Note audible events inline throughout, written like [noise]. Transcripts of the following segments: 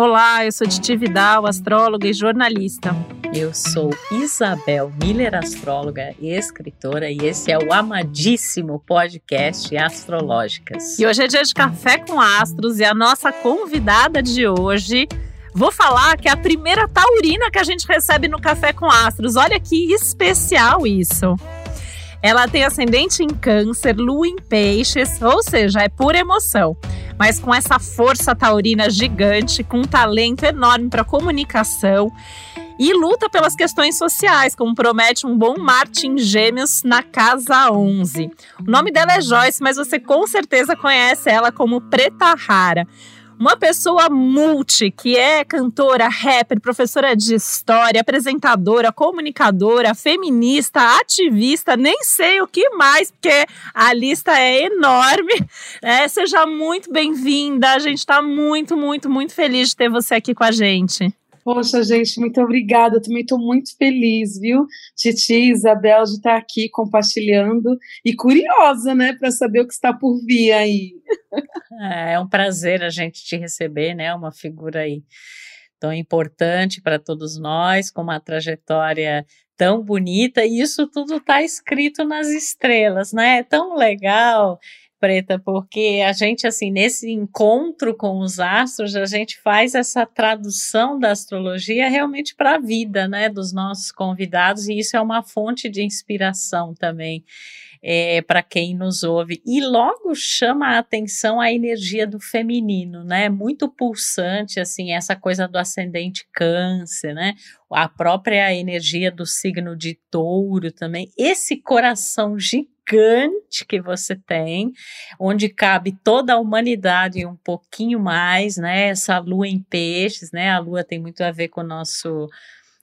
Olá, eu sou Titi Vidal, astróloga e jornalista. Eu sou Isabel Miller, astróloga e escritora, e esse é o amadíssimo podcast Astrológicas. E hoje é dia de café com astros e a nossa convidada de hoje Vou falar que é a primeira taurina que a gente recebe no Café com Astros. Olha que especial isso. Ela tem ascendente em câncer, lua em peixes, ou seja, é pura emoção. Mas com essa força taurina gigante, com um talento enorme para comunicação e luta pelas questões sociais, como promete um bom Marte em Gêmeos na casa 11. O nome dela é Joyce, mas você com certeza conhece ela como Preta Rara uma pessoa multi, que é cantora, rapper, professora de história, apresentadora, comunicadora, feminista, ativista, nem sei o que mais, porque a lista é enorme. [laughs] É, seja muito bem-vinda. A gente está muito, muito, muito feliz de ter você aqui com a gente. Poxa, gente, muito obrigada. Eu também estou muito feliz, viu, Titi, Isabel, de estar aqui compartilhando e curiosa, né, para saber o que está por vir aí. É, é um prazer a gente te receber, né? Uma figura aí tão importante para todos nós, com uma trajetória tão bonita, e isso tudo está escrito nas estrelas, né? É tão legal Preta, porque a gente, assim, nesse encontro com os astros, a gente faz essa tradução da astrologia realmente para a vida, né, dos nossos convidados, e isso é uma fonte de inspiração também. É, para quem nos ouve. E logo chama a atenção a energia do feminino, né? Muito pulsante, assim, essa coisa do ascendente câncer, né? A própria energia do signo de touro também. Esse coração gigante gigante que você tem, onde cabe toda a humanidade e um pouquinho mais, né? Essa lua em peixes, né? A lua tem muito a ver com o nosso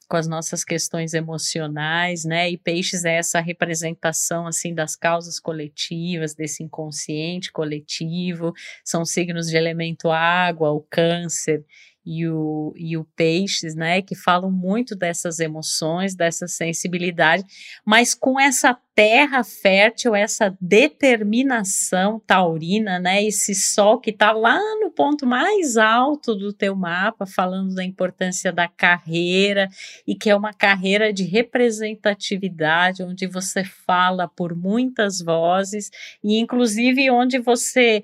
com as nossas questões emocionais, né? E peixes é essa representação assim das causas coletivas, desse inconsciente coletivo, são signos de elemento água, o câncer e o, e o Peixes, né, que falam muito dessas emoções, dessa sensibilidade, mas com essa terra fértil, essa determinação taurina, né, esse sol que está lá no ponto mais alto do teu mapa, falando da importância da carreira e que é uma carreira de representatividade, onde você fala por muitas vozes e inclusive onde você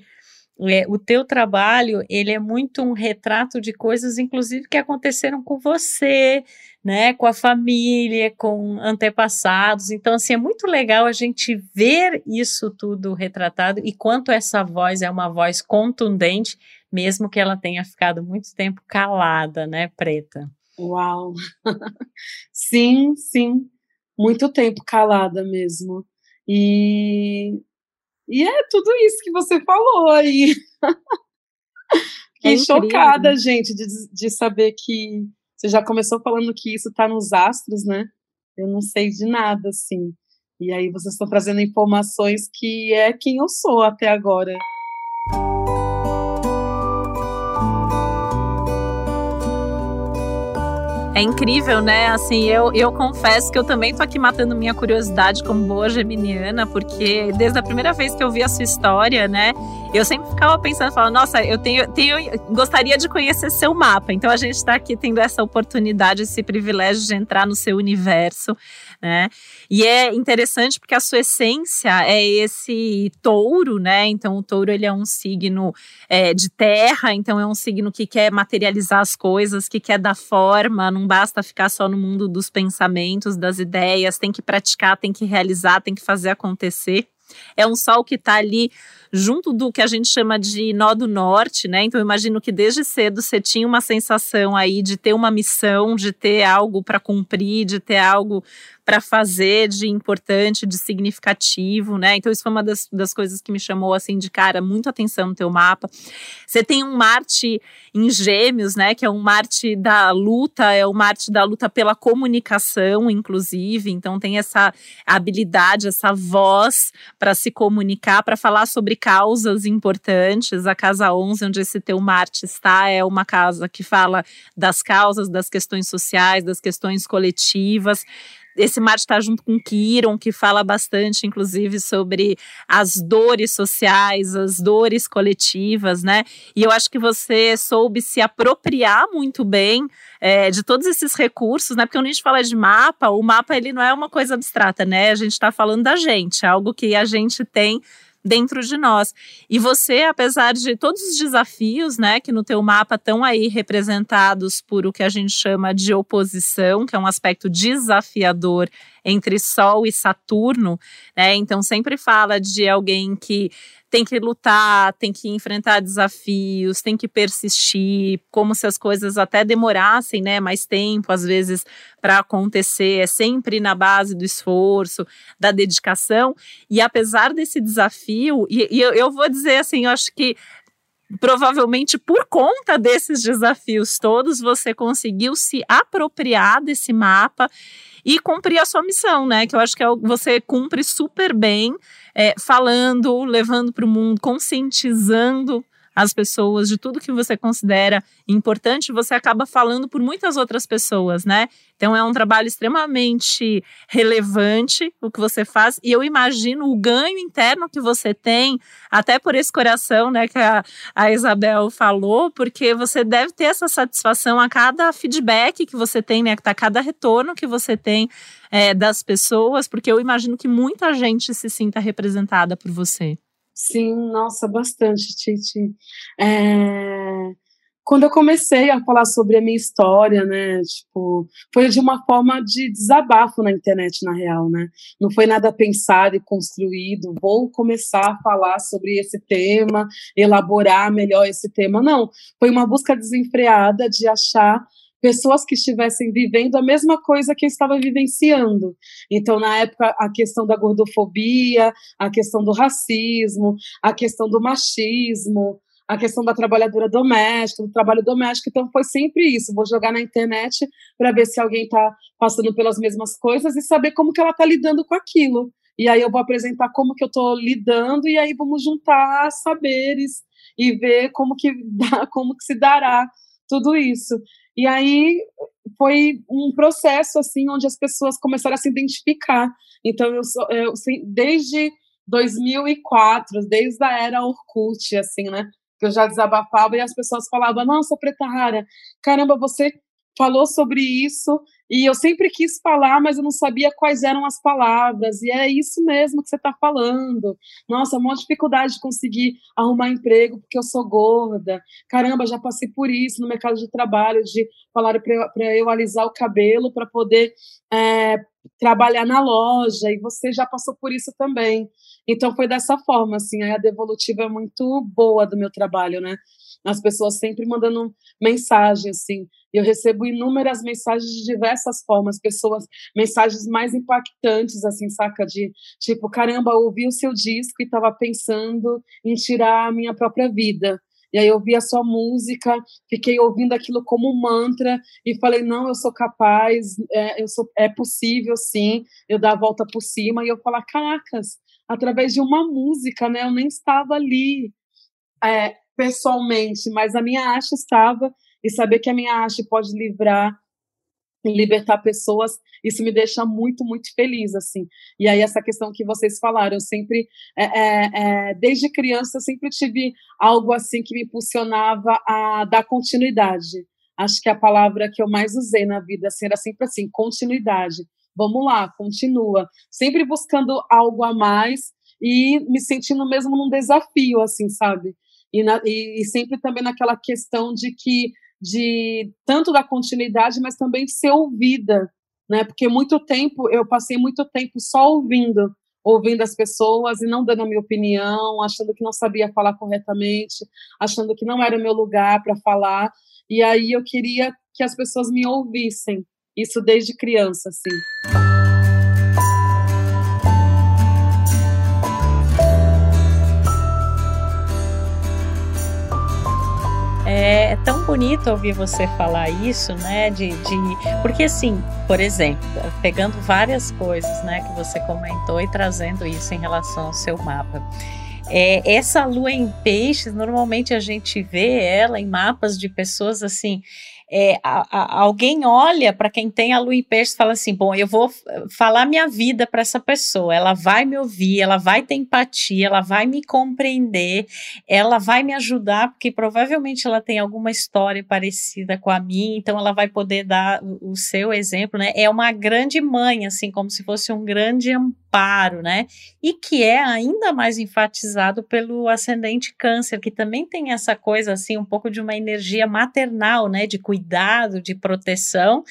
é, o teu trabalho ele é muito um retrato de coisas, inclusive que aconteceram com você, né, com a família, com antepassados. Então, assim, é muito legal a gente ver isso tudo retratado e quanto essa voz é uma voz contundente, mesmo que ela tenha ficado muito tempo calada, né, Preta? Uau! [laughs] sim, sim, muito tempo calada mesmo. E e é tudo isso que você falou aí. [laughs] Fiquei é chocada, gente, de, de saber que você já começou falando que isso está nos astros, né? Eu não sei de nada, assim. E aí vocês estão trazendo informações que é quem eu sou até agora. É incrível, né? Assim, eu, eu confesso que eu também tô aqui matando minha curiosidade como boa geminiana, porque desde a primeira vez que eu vi a sua história, né? Eu sempre ficava pensando, falando, nossa, eu tenho, tenho gostaria de conhecer seu mapa. Então a gente está aqui tendo essa oportunidade, esse privilégio de entrar no seu universo né? E é interessante porque a sua essência é esse touro, né? Então o touro ele é um signo é, de terra, então é um signo que quer materializar as coisas, que quer dar forma, não basta ficar só no mundo dos pensamentos, das ideias, tem que praticar, tem que realizar, tem que fazer acontecer. É um sol que está ali junto do que a gente chama de nó do norte, né? Então eu imagino que desde cedo você tinha uma sensação aí de ter uma missão, de ter algo para cumprir, de ter algo para fazer de importante, de significativo, né? Então, isso foi uma das, das coisas que me chamou, assim, de cara, muito atenção no teu mapa. Você tem um Marte em Gêmeos, né? Que é um Marte da luta, é o Marte da luta pela comunicação, inclusive. Então, tem essa habilidade, essa voz para se comunicar, para falar sobre causas importantes. A casa 11, onde esse teu Marte está, é uma casa que fala das causas, das questões sociais, das questões coletivas esse Marte está junto com Kiron, que fala bastante, inclusive, sobre as dores sociais, as dores coletivas, né? E eu acho que você soube se apropriar muito bem é, de todos esses recursos, né? Porque quando a gente fala de mapa, o mapa ele não é uma coisa abstrata, né? A gente está falando da gente, é algo que a gente tem dentro de nós. E você, apesar de todos os desafios, né, que no teu mapa estão aí representados por o que a gente chama de oposição, que é um aspecto desafiador entre Sol e Saturno, né? Então sempre fala de alguém que tem que lutar, tem que enfrentar desafios, tem que persistir, como se as coisas até demorassem, né, mais tempo às vezes para acontecer, é sempre na base do esforço, da dedicação. E apesar desse desafio, e, e eu, eu vou dizer assim, eu acho que provavelmente por conta desses desafios todos, você conseguiu se apropriar desse mapa e cumprir a sua missão, né? Que eu acho que é, você cumpre super bem, é, falando, levando para o mundo, conscientizando as pessoas de tudo que você considera importante, você acaba falando por muitas outras pessoas, né? Então é um trabalho extremamente relevante o que você faz e eu imagino o ganho interno que você tem, até por esse coração, né, que a, a Isabel falou, porque você deve ter essa satisfação a cada feedback que você tem, né, a cada retorno que você tem é, das pessoas, porque eu imagino que muita gente se sinta representada por você. Sim, nossa, bastante, Titi. É... Quando eu comecei a falar sobre a minha história, né, tipo, foi de uma forma de desabafo na internet, na real, né? Não foi nada pensado e construído. Vou começar a falar sobre esse tema, elaborar melhor esse tema. Não, foi uma busca desenfreada de achar pessoas que estivessem vivendo a mesma coisa que eu estava vivenciando. Então, na época, a questão da gordofobia, a questão do racismo, a questão do machismo, a questão da trabalhadora doméstica, do trabalho doméstico. Então, foi sempre isso. Vou jogar na internet para ver se alguém está passando pelas mesmas coisas e saber como que ela está lidando com aquilo. E aí eu vou apresentar como que eu estou lidando e aí vamos juntar saberes e ver como que [laughs] dá, como que se dará tudo isso. E aí foi um processo assim onde as pessoas começaram a se identificar. Então eu, eu desde 2004, desde a era Orkut, assim, né? Que eu já desabafava e as pessoas falavam: "Nossa, Preta Rara, caramba, você falou sobre isso e eu sempre quis falar, mas eu não sabia quais eram as palavras. E é isso mesmo que você está falando. Nossa, uma dificuldade de conseguir arrumar emprego porque eu sou gorda. Caramba, já passei por isso no mercado de trabalho, de falar para eu alisar o cabelo para poder é, trabalhar na loja. E você já passou por isso também. Então foi dessa forma, assim. A devolutiva é muito boa do meu trabalho, né? As pessoas sempre mandando mensagem, assim. Eu recebo inúmeras mensagens de diversas formas, pessoas, mensagens mais impactantes, assim, saca? De tipo, caramba, ouvi o seu disco e estava pensando em tirar a minha própria vida. E aí eu ouvi a sua música, fiquei ouvindo aquilo como um mantra e falei, não, eu sou capaz, é, eu sou, é possível sim, eu dar a volta por cima. E eu falar, caracas, através de uma música, né? Eu nem estava ali. É, pessoalmente, mas a minha arte estava, e saber que a minha arte pode livrar libertar pessoas, isso me deixa muito, muito feliz, assim. E aí essa questão que vocês falaram, eu sempre, é, é, é, desde criança, eu sempre tive algo assim que me impulsionava a dar continuidade. Acho que a palavra que eu mais usei na vida assim, era sempre assim, continuidade. Vamos lá, continua. Sempre buscando algo a mais e me sentindo mesmo num desafio, assim, sabe? E, na, e, e sempre também naquela questão de que de tanto da continuidade, mas também de ser ouvida, né? Porque muito tempo eu passei muito tempo só ouvindo, ouvindo as pessoas e não dando a minha opinião, achando que não sabia falar corretamente, achando que não era o meu lugar para falar. E aí eu queria que as pessoas me ouvissem. Isso desde criança, assim. É, tão bonito ouvir você falar isso, né? De, de, porque assim, por exemplo, pegando várias coisas, né, que você comentou e trazendo isso em relação ao seu mapa. É, essa lua em peixes, normalmente a gente vê ela em mapas de pessoas assim é, a, a, alguém olha para quem tem a em peixe e fala assim: bom, eu vou falar minha vida para essa pessoa, ela vai me ouvir, ela vai ter empatia, ela vai me compreender, ela vai me ajudar, porque provavelmente ela tem alguma história parecida com a minha, então ela vai poder dar o, o seu exemplo, né? É uma grande mãe, assim, como se fosse um grande amparo, né? E que é ainda mais enfatizado pelo ascendente câncer, que também tem essa coisa assim, um pouco de uma energia maternal, né? De cuidado, de proteção,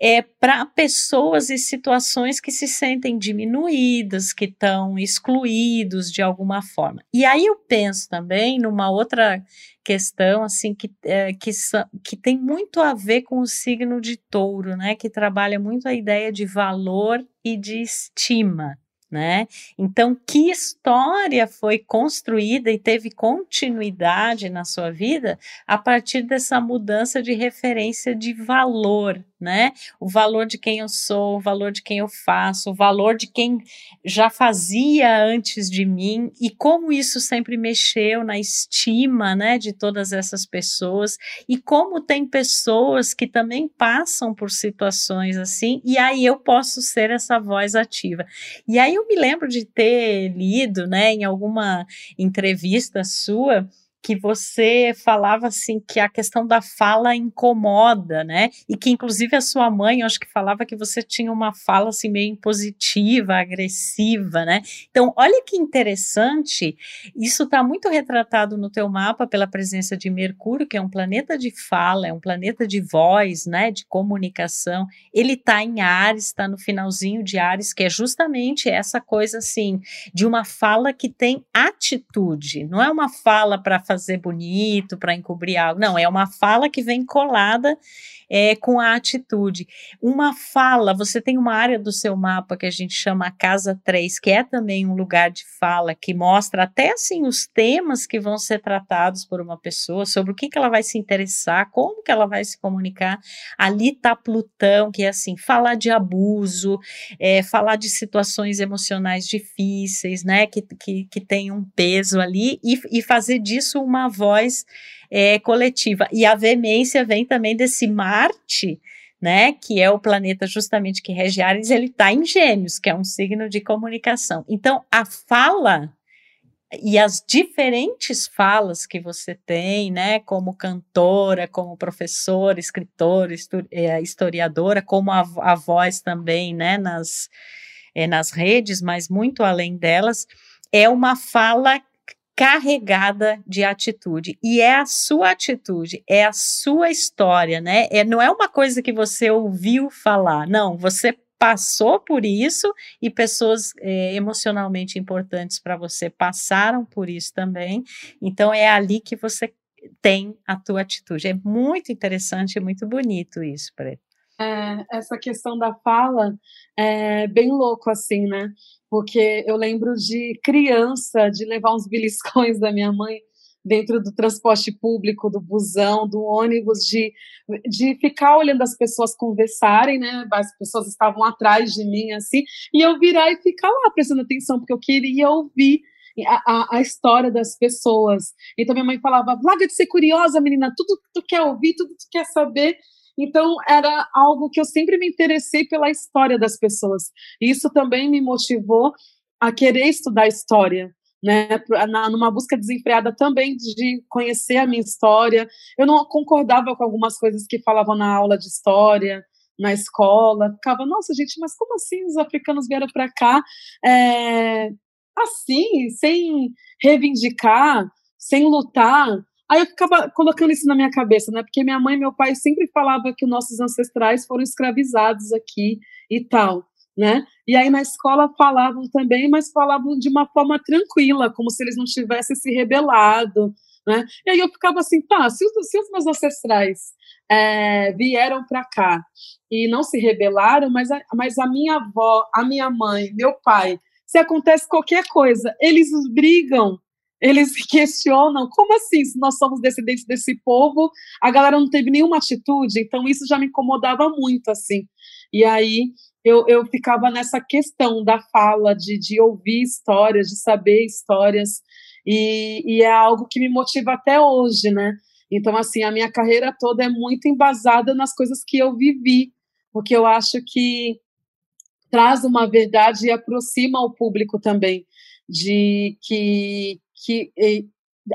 é para pessoas e situações que se sentem diminuídas, que estão excluídos de alguma forma. E aí eu penso também numa outra questão assim que, é, que, que tem muito a ver com o signo de touro, né? Que trabalha muito a ideia de valor e de estima. Né? Então, que história foi construída e teve continuidade na sua vida a partir dessa mudança de referência de valor, né? O valor de quem eu sou, o valor de quem eu faço, o valor de quem já fazia antes de mim e como isso sempre mexeu na estima, né, de todas essas pessoas e como tem pessoas que também passam por situações assim e aí eu posso ser essa voz ativa. E aí eu me lembro de ter lido, né, em alguma entrevista sua, que você falava assim que a questão da fala incomoda, né? E que inclusive a sua mãe, eu acho que falava que você tinha uma fala assim meio impositiva, agressiva, né? Então, olha que interessante, isso está muito retratado no teu mapa pela presença de Mercúrio, que é um planeta de fala, é um planeta de voz, né, de comunicação. Ele está em Ares, está no finalzinho de Ares, que é justamente essa coisa assim, de uma fala que tem atitude, não é uma fala para fazer bonito, para encobrir algo. Não, é uma fala que vem colada é, com a atitude. Uma fala, você tem uma área do seu mapa que a gente chama Casa 3, que é também um lugar de fala, que mostra até assim os temas que vão ser tratados por uma pessoa, sobre o que, que ela vai se interessar, como que ela vai se comunicar. Ali está Plutão, que é assim, falar de abuso, é, falar de situações emocionais difíceis, né, que, que, que tem um peso ali, e, e fazer disso uma voz é, coletiva. E a veemência vem também desse Marte, né, que é o planeta justamente que rege Ares, ele está em Gêmeos, que é um signo de comunicação. Então, a fala e as diferentes falas que você tem, né, como cantora, como professora, escritora, é, historiadora, como a, a voz também, né, nas, é, nas redes, mas muito além delas, é uma fala carregada de atitude. E é a sua atitude, é a sua história, né? É, não é uma coisa que você ouviu falar, não, você passou por isso e pessoas é, emocionalmente importantes para você passaram por isso também. Então é ali que você tem a tua atitude. É muito interessante, é muito bonito isso, Preto. É, essa questão da fala é bem louco assim, né? porque eu lembro de criança, de levar uns beliscões da minha mãe dentro do transporte público, do busão, do ônibus, de, de ficar olhando as pessoas conversarem, né? As pessoas estavam atrás de mim, assim, e eu virar e ficar lá prestando atenção, porque eu queria ouvir a, a, a, história das pessoas. Então minha mãe falava, larga de ser curiosa, menina, tudo que tu quer ouvir, tudo que tu quer saber, então, era algo que eu sempre me interessei pela história das pessoas. Isso também me motivou a querer estudar história, né, na, numa busca desenfreada também de conhecer a minha história. Eu não concordava com algumas coisas que falavam na aula de história, na escola. Ficava, nossa, gente, mas como assim os africanos vieram para cá é, assim, sem reivindicar, sem lutar? Aí eu ficava colocando isso na minha cabeça, né? Porque minha mãe e meu pai sempre falavam que nossos ancestrais foram escravizados aqui e tal, né? E aí na escola falavam também, mas falavam de uma forma tranquila, como se eles não tivessem se rebelado, né? E aí eu ficava assim, tá, se os, se os meus ancestrais é, vieram para cá e não se rebelaram, mas a, mas a minha avó, a minha mãe, meu pai, se acontece qualquer coisa, eles brigam eles [laughs] questionam como assim, se nós somos descendentes desse povo, a galera não teve nenhuma atitude, então isso já me incomodava muito, assim. E aí eu, eu ficava nessa questão da fala, de, de ouvir histórias, de saber histórias, e, e é algo que me motiva até hoje, né? Então, assim, a minha carreira toda é muito embasada nas coisas que eu vivi, porque eu acho que traz uma verdade e aproxima o público também, de que, que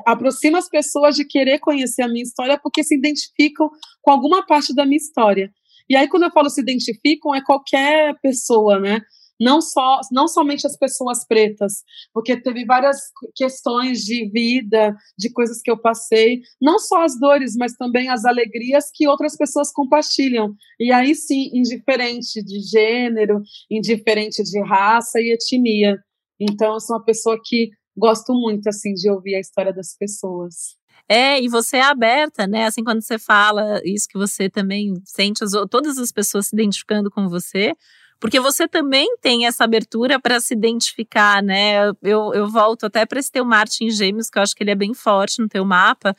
aproxima as pessoas de querer conhecer a minha história porque se identificam com alguma parte da minha história. E aí, quando eu falo se identificam, é qualquer pessoa, né? Não, só, não somente as pessoas pretas, porque teve várias questões de vida, de coisas que eu passei, não só as dores, mas também as alegrias que outras pessoas compartilham. E aí sim, indiferente de gênero, indiferente de raça e etnia. Então, eu sou uma pessoa que gosto muito assim de ouvir a história das pessoas. É, e você é aberta, né? Assim, quando você fala isso que você também sente as, todas as pessoas se identificando com você, porque você também tem essa abertura para se identificar, né? Eu, eu volto até para esse teu Marte em Gêmeos, que eu acho que ele é bem forte no teu mapa,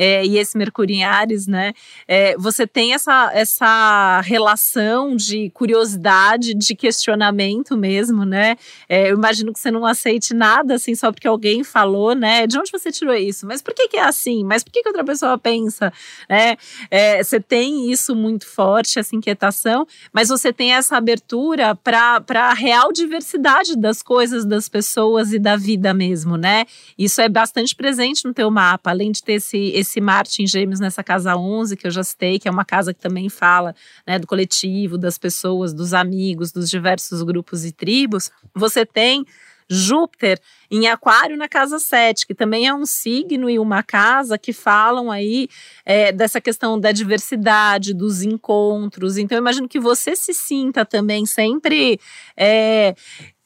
é, e esse Mercúrio em Ares, né? É, você tem essa, essa relação de curiosidade, de questionamento mesmo, né? É, eu imagino que você não aceite nada assim só porque alguém falou, né? De onde você tirou isso? Mas por que, que é assim? Mas por que, que outra pessoa pensa? Né? É, você tem isso muito forte, essa inquietação, mas você tem essa abertura para a real diversidade das coisas, das pessoas e da vida mesmo, né? Isso é bastante presente no teu mapa, além de ter esse, esse Marte em Gêmeos nessa casa 11, que eu já citei, que é uma casa que também fala né, do coletivo, das pessoas, dos amigos, dos diversos grupos e tribos, você tem Júpiter em Aquário na casa 7, que também é um signo e uma casa que falam aí é, dessa questão da diversidade, dos encontros. Então, eu imagino que você se sinta também sempre é,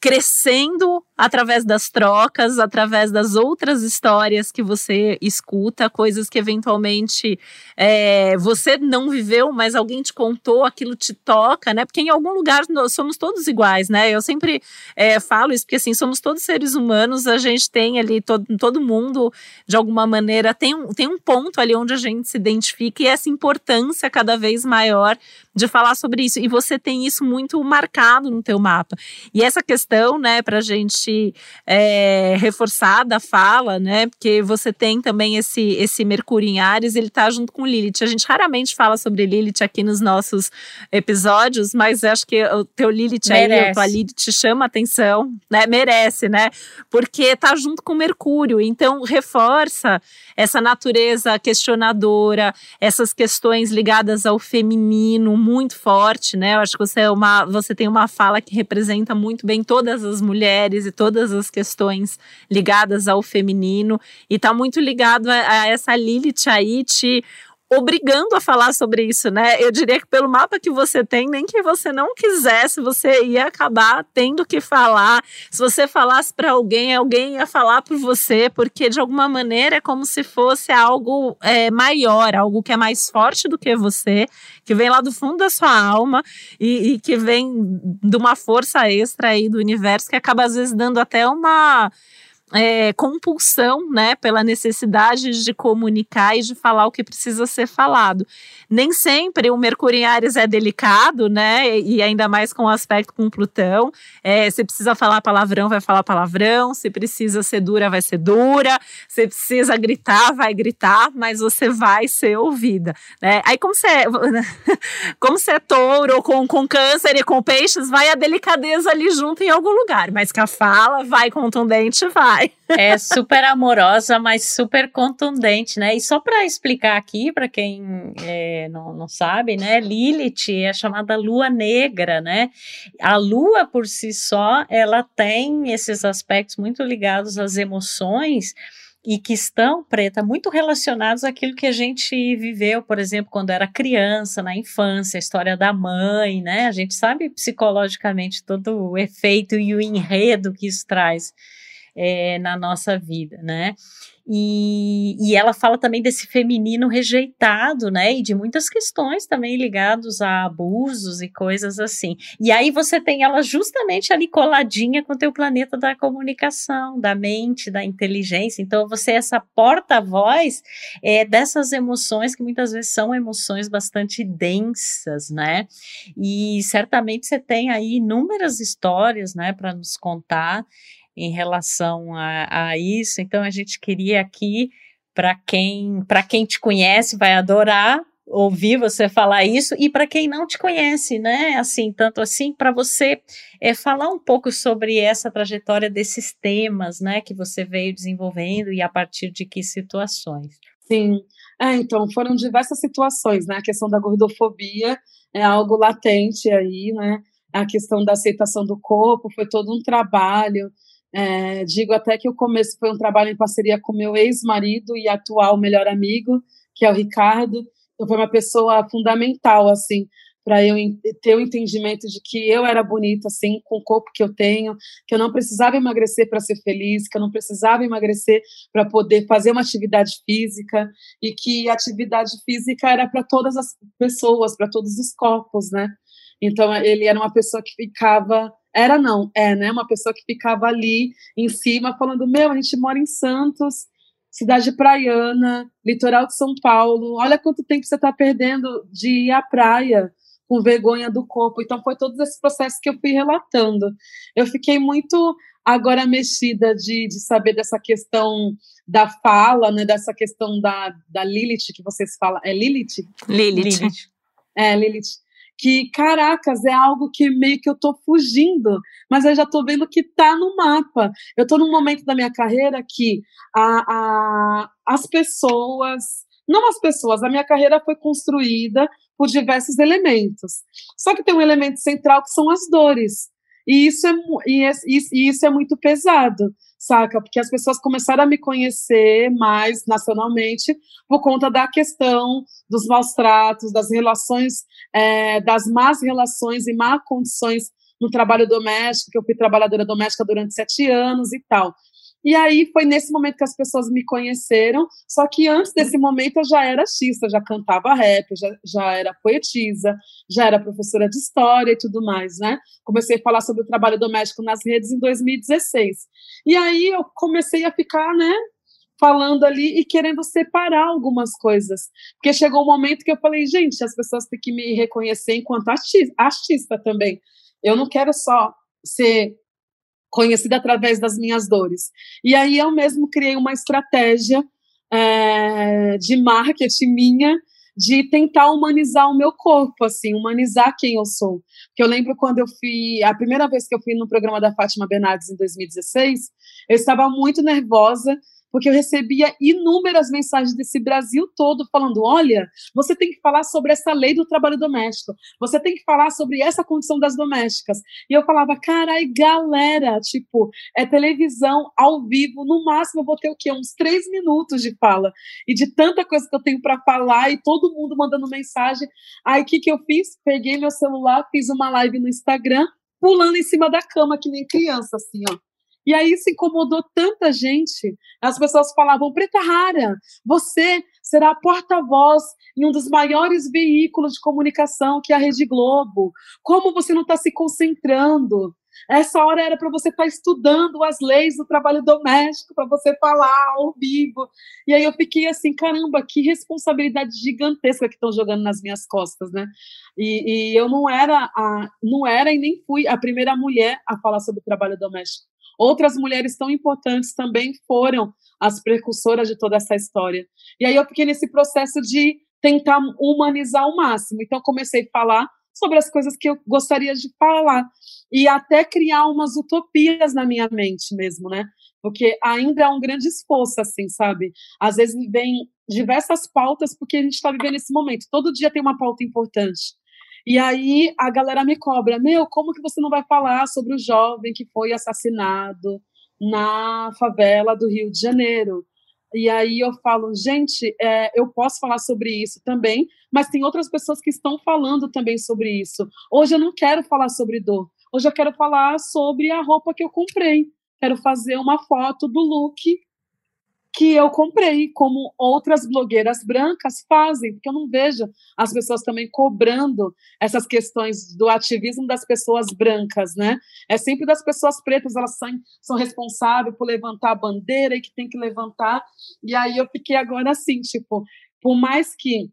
crescendo através das trocas, através das outras histórias que você escuta, coisas que eventualmente é, você não viveu, mas alguém te contou, aquilo te toca, né? Porque em algum lugar nós somos todos iguais, né? Eu sempre é, falo isso, porque assim, somos todos seres humanos, a gente tem ali, todo, todo mundo, de alguma maneira, tem um, tem um ponto ali onde a gente se identifica e essa importância cada vez maior de falar sobre isso. E você tem isso muito marcado no teu mapa. E essa questão, né, para a gente é, reforçar da fala, né, porque você tem também esse, esse Mercúrio em Ares, ele tá junto com Lilith. A gente raramente fala sobre Lilith aqui nos nossos episódios, mas acho que o teu Lilith Merece. aí, a tua Lilith chama atenção, né, merece, né, porque tá junto com Mercúrio, então reforça essa natureza questionadora, essas questões ligadas ao feminino, muito forte, né? Eu acho que você, é uma, você tem uma fala que representa muito bem todas as mulheres e todas as questões ligadas ao feminino, e está muito ligado a, a essa Lilith aí te obrigando a falar sobre isso, né? Eu diria que pelo mapa que você tem, nem que você não quisesse, você ia acabar tendo que falar. Se você falasse para alguém, alguém ia falar por você, porque de alguma maneira é como se fosse algo é, maior, algo que é mais forte do que você, que vem lá do fundo da sua alma e, e que vem de uma força extra aí do universo que acaba às vezes dando até uma é, compulsão, né, pela necessidade de comunicar e de falar o que precisa ser falado. Nem sempre o Mercúrio em Ares é delicado, né, e ainda mais com o aspecto com Plutão. É, se precisa falar palavrão, vai falar palavrão. Se precisa ser dura, vai ser dura. Se precisa gritar, vai gritar, mas você vai ser ouvida, né? Aí como você é, [laughs] como você é touro com, com câncer e com peixes, vai a delicadeza ali junto em algum lugar, mas que a fala vai contundente, vai vai. [laughs] É super amorosa, mas super contundente, né? E só para explicar aqui, para quem é, não, não sabe, né? Lilith é chamada lua negra, né? A lua por si só, ela tem esses aspectos muito ligados às emoções e que estão, preta, muito relacionados àquilo que a gente viveu, por exemplo, quando era criança, na infância, a história da mãe, né? A gente sabe psicologicamente todo o efeito e o enredo que isso traz é, na nossa vida, né? E, e ela fala também desse feminino rejeitado, né? E de muitas questões também ligados a abusos e coisas assim. E aí você tem ela justamente ali coladinha com o teu planeta da comunicação, da mente, da inteligência. Então você é essa porta-voz é, dessas emoções que muitas vezes são emoções bastante densas, né? E certamente você tem aí inúmeras histórias, né, para nos contar em relação a, a isso. Então, a gente queria aqui para quem, para quem te conhece vai adorar ouvir você falar isso e para quem não te conhece, né? Assim, tanto assim para você é, falar um pouco sobre essa trajetória desses temas, né, que você veio desenvolvendo e a partir de que situações. Sim, é, então foram diversas situações, né? A questão da gordofobia é algo latente aí, né? A questão da aceitação do corpo foi todo um trabalho. É, digo até que o começo foi um trabalho em parceria com meu ex-marido e atual melhor amigo, que é o Ricardo. Então, foi uma pessoa fundamental, assim, para eu ter o entendimento de que eu era bonita, assim, com o corpo que eu tenho, que eu não precisava emagrecer para ser feliz, que eu não precisava emagrecer para poder fazer uma atividade física, e que a atividade física era para todas as pessoas, para todos os corpos, né? Então, ele era uma pessoa que ficava. Era não, é, né? Uma pessoa que ficava ali em cima, falando: Meu, a gente mora em Santos, cidade praiana, litoral de São Paulo. Olha quanto tempo você está perdendo de ir à praia com vergonha do corpo. Então, foi todos esses processos que eu fui relatando. Eu fiquei muito agora mexida de, de saber dessa questão da fala, né, dessa questão da, da Lilith, que vocês falam. É Lilith? Lilith. Lilith. É, Lilith que, caracas, é algo que meio que eu tô fugindo, mas eu já tô vendo que tá no mapa. Eu tô num momento da minha carreira que a, a, as pessoas, não as pessoas, a minha carreira foi construída por diversos elementos. Só que tem um elemento central que são as dores. E isso é, e, e isso é muito pesado saca? Porque as pessoas começaram a me conhecer mais nacionalmente por conta da questão dos maus tratos, das relações, é, das más relações e má condições no trabalho doméstico, que eu fui trabalhadora doméstica durante sete anos e tal. E aí foi nesse momento que as pessoas me conheceram, só que antes desse momento eu já era artista, já cantava rap, já, já era poetisa, já era professora de história e tudo mais, né? Comecei a falar sobre o trabalho doméstico nas redes em 2016. E aí eu comecei a ficar, né, falando ali e querendo separar algumas coisas. Porque chegou um momento que eu falei, gente, as pessoas têm que me reconhecer enquanto artista, artista também. Eu não quero só ser conhecida através das minhas dores. E aí eu mesmo criei uma estratégia é, de marketing minha de tentar humanizar o meu corpo, assim, humanizar quem eu sou. Porque eu lembro quando eu fui, a primeira vez que eu fui no programa da Fátima Bernardes em 2016, eu estava muito nervosa porque eu recebia inúmeras mensagens desse Brasil todo falando: olha, você tem que falar sobre essa lei do trabalho doméstico, você tem que falar sobre essa condição das domésticas. E eu falava: carai, galera, tipo, é televisão ao vivo, no máximo eu vou ter o quê? Uns três minutos de fala. E de tanta coisa que eu tenho para falar e todo mundo mandando mensagem. Aí o que, que eu fiz? Peguei meu celular, fiz uma live no Instagram, pulando em cima da cama, que nem criança, assim, ó. E aí isso incomodou tanta gente. As pessoas falavam: Preta Rara, você será porta-voz em um dos maiores veículos de comunicação que é a Rede Globo. Como você não está se concentrando? Essa hora era para você estar tá estudando as leis do trabalho doméstico, para você falar ao vivo. E aí eu fiquei assim, caramba, que responsabilidade gigantesca que estão jogando nas minhas costas, né? E, e eu não era a, não era e nem fui a primeira mulher a falar sobre o trabalho doméstico. Outras mulheres tão importantes também foram as precursoras de toda essa história. E aí eu fiquei nesse processo de tentar humanizar ao máximo. Então comecei a falar sobre as coisas que eu gostaria de falar e até criar umas utopias na minha mente mesmo, né? Porque ainda é um grande esforço, assim, sabe? Às vezes vem diversas pautas porque a gente está vivendo esse momento. Todo dia tem uma pauta importante. E aí a galera me cobra: Meu, como que você não vai falar sobre o jovem que foi assassinado na favela do Rio de Janeiro? E aí eu falo, gente, é, eu posso falar sobre isso também, mas tem outras pessoas que estão falando também sobre isso. Hoje eu não quero falar sobre dor. Hoje eu quero falar sobre a roupa que eu comprei. Quero fazer uma foto do look que eu comprei, como outras blogueiras brancas fazem, porque eu não vejo as pessoas também cobrando essas questões do ativismo das pessoas brancas, né? É sempre das pessoas pretas, elas são, são responsáveis por levantar a bandeira e que tem que levantar. E aí eu fiquei agora assim, tipo, por mais que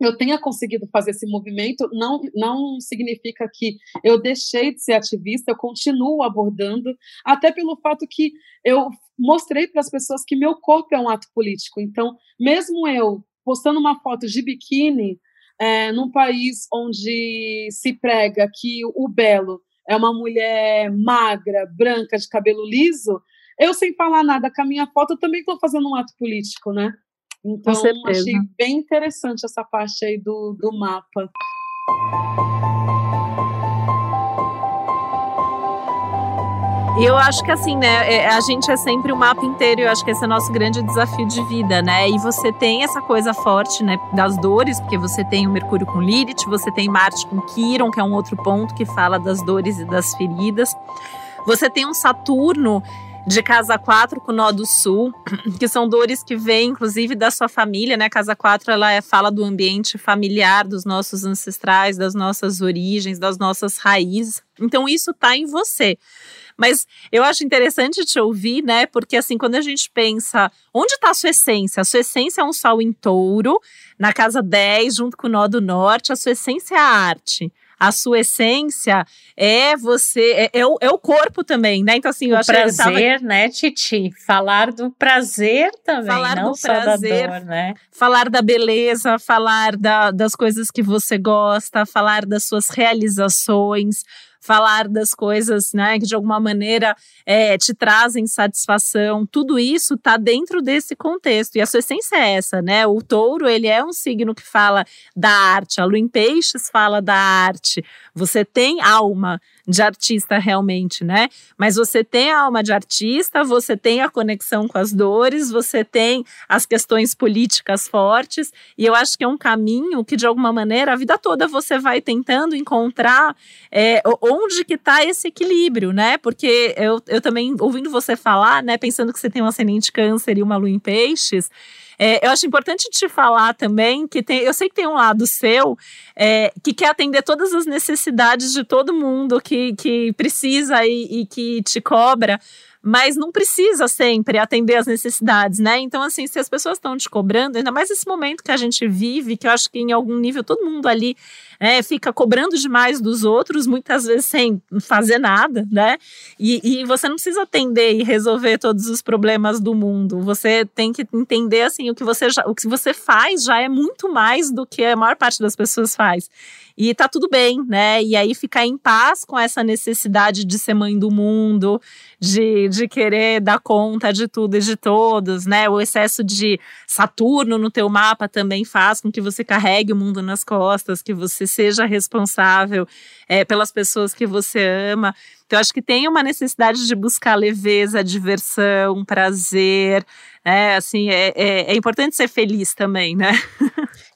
eu tenha conseguido fazer esse movimento, não, não significa que eu deixei de ser ativista, eu continuo abordando, até pelo fato que eu mostrei para as pessoas que meu corpo é um ato político. Então, mesmo eu postando uma foto de biquíni é, num país onde se prega que o belo é uma mulher magra, branca, de cabelo liso, eu sem falar nada com a minha foto, também estou fazendo um ato político, né? Então, achei bem interessante essa parte aí do, do mapa. E eu acho que assim, né, é, a gente é sempre o mapa inteiro, eu acho que esse é o nosso grande desafio de vida, né? E você tem essa coisa forte, né, das dores, porque você tem o Mercúrio com Lilith, você tem Marte com Quiron, que é um outro ponto que fala das dores e das feridas. Você tem um Saturno de casa 4 com nó do sul, que são dores que vêm, inclusive, da sua família, né? Casa 4, ela é, fala do ambiente familiar, dos nossos ancestrais, das nossas origens, das nossas raízes. Então, isso tá em você. Mas eu acho interessante te ouvir, né? Porque assim, quando a gente pensa, onde está a sua essência? A sua essência é um sol em touro, na casa 10, junto com o nó do norte, a sua essência é a arte a sua essência é você, é, é, o, é o corpo também, né? Então, assim, eu o acho prazer, tava... né, Titi? Falar do prazer também, falar não do prazer, dor, né? Falar da beleza, falar da, das coisas que você gosta, falar das suas realizações, falar das coisas né, que de alguma maneira é, te trazem satisfação, tudo isso está dentro desse contexto. E a sua essência é essa, né? O touro, ele é um signo que fala da arte, a lua em peixes fala da arte. Você tem alma, de artista realmente, né? Mas você tem a alma de artista, você tem a conexão com as dores, você tem as questões políticas fortes, e eu acho que é um caminho que, de alguma maneira, a vida toda você vai tentando encontrar é, onde que está esse equilíbrio, né? Porque eu, eu também, ouvindo você falar, né, pensando que você tem um ascendente câncer e uma lua em peixes, é, eu acho importante te falar também que tem, eu sei que tem um lado seu é, que quer atender todas as necessidades de todo mundo que, que precisa e, e que te cobra mas não precisa sempre atender as necessidades, né? Então, assim, se as pessoas estão te cobrando, ainda mais esse momento que a gente vive, que eu acho que em algum nível todo mundo ali é, fica cobrando demais dos outros, muitas vezes sem fazer nada, né? E, e você não precisa atender e resolver todos os problemas do mundo. Você tem que entender, assim, o que você, já, o que você faz já é muito mais do que a maior parte das pessoas faz. E tá tudo bem, né? E aí ficar em paz com essa necessidade de ser mãe do mundo, de, de querer dar conta de tudo e de todos, né? O excesso de Saturno no teu mapa também faz com que você carregue o mundo nas costas, que você seja responsável é, pelas pessoas que você ama. Então, acho que tem uma necessidade de buscar leveza, diversão, prazer. É, assim, é, é, é importante ser feliz também, né?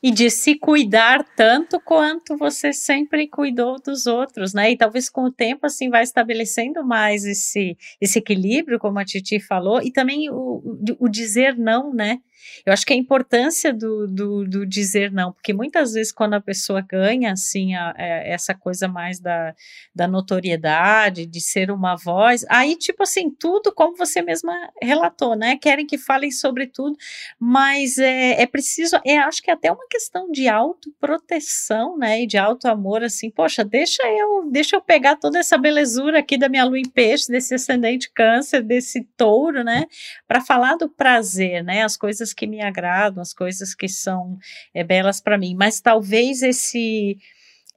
e de se cuidar tanto quanto você sempre cuidou dos outros, né? E talvez com o tempo assim vai estabelecendo mais esse, esse equilíbrio, como a Titi falou, e também o, o dizer não, né? Eu acho que a importância do, do, do, dizer não, porque muitas vezes quando a pessoa ganha, assim, a, a, é, essa coisa mais da, da notoriedade, de ser uma voz, aí, tipo assim, tudo como você mesma relatou, né? Querem que falem sobre tudo, mas é, é preciso, é, acho que é até uma questão de autoproteção, né? E de auto-amor, assim, poxa, deixa eu, deixa eu pegar toda essa belezura aqui da minha lua em peixe, desse ascendente câncer, desse touro, né? Para falar do prazer, né? As coisas que me agradam, as coisas que são é, belas para mim, mas talvez esse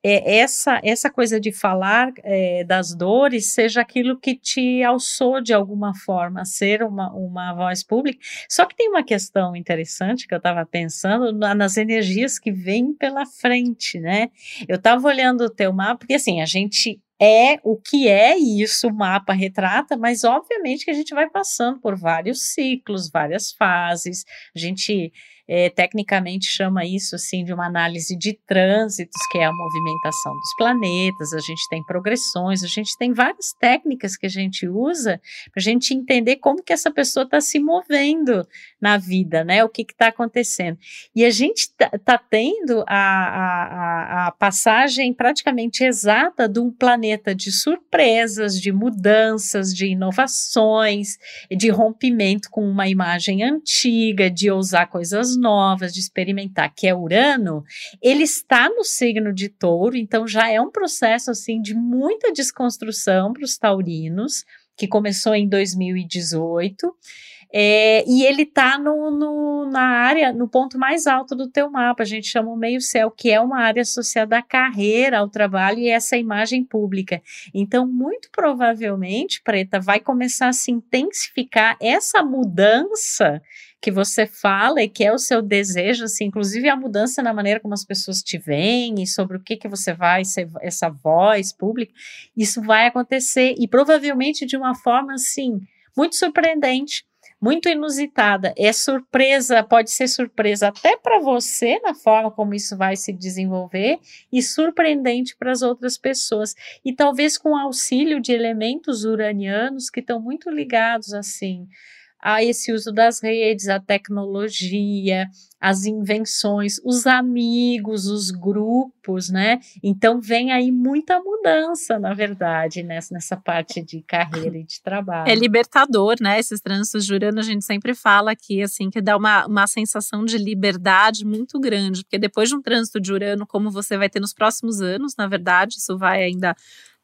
é, essa essa coisa de falar é, das dores seja aquilo que te alçou de alguma forma ser uma, uma voz pública. Só que tem uma questão interessante que eu estava pensando na, nas energias que vêm pela frente, né? Eu estava olhando o teu mapa, porque assim, a gente é o que é isso, o mapa retrata, mas obviamente que a gente vai passando por vários ciclos, várias fases, a gente é, tecnicamente chama isso assim de uma análise de trânsitos, que é a movimentação dos planetas, a gente tem progressões, a gente tem várias técnicas que a gente usa para a gente entender como que essa pessoa está se movendo na vida, né? O que está acontecendo. E a gente está tá tendo a, a, a, passagem praticamente exata de um planeta de surpresas, de mudanças, de inovações, de rompimento com uma imagem antiga, de ousar coisas novas, de experimentar, que é Urano, ele está no signo de Touro, então já é um processo assim de muita desconstrução para os taurinos, que começou em 2018. É, e ele está no, no, na área, no ponto mais alto do teu mapa, a gente chama o meio-céu, que é uma área associada à carreira, ao trabalho e essa imagem pública. Então, muito provavelmente, Preta, vai começar a se intensificar essa mudança que você fala e que é o seu desejo, assim, inclusive a mudança na maneira como as pessoas te veem e sobre o que que você vai ser essa voz pública, isso vai acontecer e provavelmente de uma forma assim muito surpreendente muito inusitada. É surpresa, pode ser surpresa até para você na forma como isso vai se desenvolver e surpreendente para as outras pessoas. E talvez com auxílio de elementos uranianos que estão muito ligados assim a esse uso das redes, a tecnologia, as invenções, os amigos, os grupos, né? Então vem aí muita mudança, na verdade, nessa, nessa parte de carreira e de trabalho. É libertador, né? Esses trânsitos de a gente sempre fala aqui, assim, que dá uma, uma sensação de liberdade muito grande, porque depois de um trânsito de Urano, como você vai ter nos próximos anos, na verdade, isso vai ainda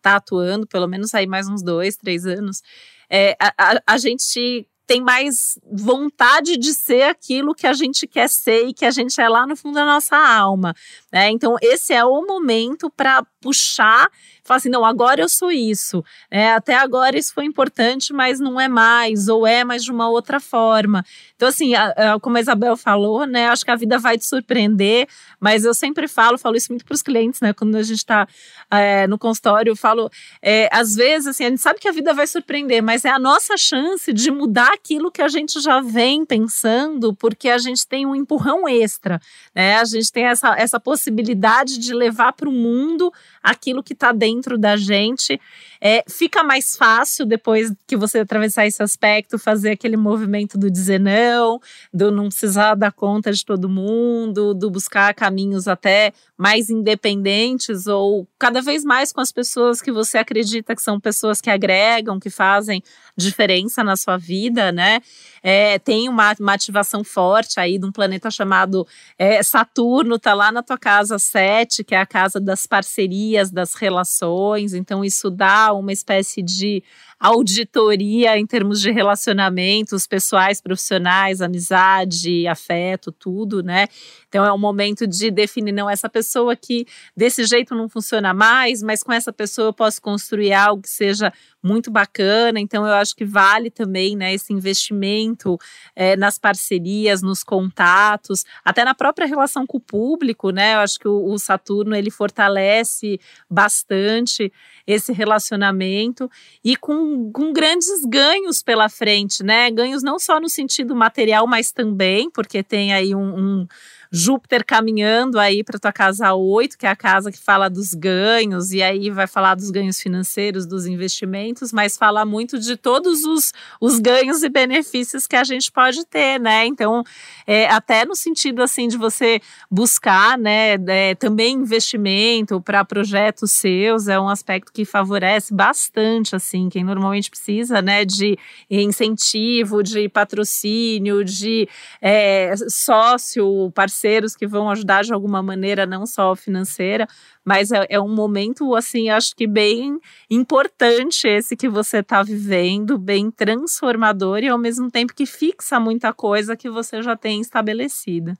tá atuando, pelo menos aí mais uns dois, três anos, é, a, a, a gente tem mais vontade de ser aquilo que a gente quer ser e que a gente é lá no fundo da nossa alma. Né? Então, esse é o momento para puxar, falar assim: não, agora eu sou isso. É, até agora isso foi importante, mas não é mais, ou é, mas de uma outra forma. Então, assim, a, a, como a Isabel falou, né? Acho que a vida vai te surpreender, mas eu sempre falo, falo isso muito para os clientes, né? Quando a gente está é, no consultório, eu falo, é, às vezes, assim, a gente sabe que a vida vai surpreender, mas é a nossa chance de mudar aquilo que a gente já vem pensando, porque a gente tem um empurrão extra, né? A gente tem essa, essa possibilidade de levar para o mundo aquilo que está dentro da gente. É, fica mais fácil depois que você atravessar esse aspecto, fazer aquele movimento do dizer não, do não precisar dar conta de todo mundo, do buscar caminhos até mais independentes ou cada vez mais com as pessoas que você acredita que são pessoas que agregam, que fazem diferença na sua vida, né? É, tem uma, uma, ativação forte aí de um planeta chamado é, Saturno, tá lá na tua casa 7, que é a casa das parcerias, das relações, então isso dá uma espécie de auditoria em termos de relacionamentos pessoais, profissionais, amizade, afeto, tudo, né? Então é um momento de definir, não, essa pessoa que desse jeito não funciona mais, mas com essa pessoa eu posso construir algo que seja muito bacana. Então eu acho que vale também, né, esse investimento é, nas parcerias, nos contatos, até na própria relação com o público, né? Eu acho que o, o Saturno ele fortalece bastante esse relacionamento e com, com grandes ganhos pela frente, né? Ganhos não só no sentido material, mas também, porque tem aí um, um Júpiter caminhando aí para tua casa 8, que é a casa que fala dos ganhos, e aí vai falar dos ganhos financeiros, dos investimentos, mas fala muito de todos os, os ganhos e benefícios que a gente pode ter, né? Então, é, até no sentido assim de você buscar, né, é, também investimento para projetos seus, é um aspecto que favorece bastante, assim, quem normalmente precisa, né, de incentivo, de patrocínio, de é, sócio, parceiro parceiros que vão ajudar de alguma maneira, não só financeira, mas é, é um momento, assim, acho que bem importante esse que você está vivendo, bem transformador e ao mesmo tempo que fixa muita coisa que você já tem estabelecida.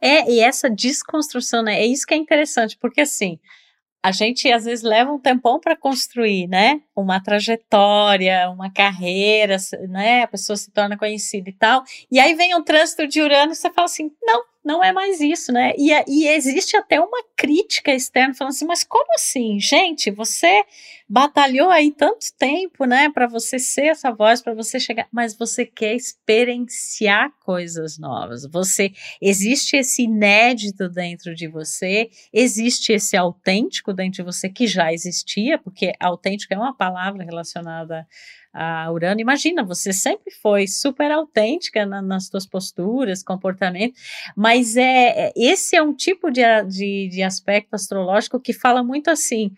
É, e essa desconstrução, né? É isso que é interessante, porque assim, a gente às vezes leva um tempão para construir, né? Uma trajetória, uma carreira, né? A pessoa se torna conhecida e tal. E aí vem um trânsito de Urano e você fala assim: não, não é mais isso, né? E, e existe até uma crítica externa falando assim, mas como assim, gente? Você batalhou aí tanto tempo, né, para você ser essa voz, para você chegar, mas você quer experienciar coisas novas. Você existe esse inédito dentro de você, existe esse autêntico dentro de você que já existia, porque autêntico é uma palavra relacionada a Urano. Imagina, você sempre foi super autêntica na, nas suas posturas, comportamento, mas é, é esse é um tipo de, de, de aspecto astrológico que fala muito assim.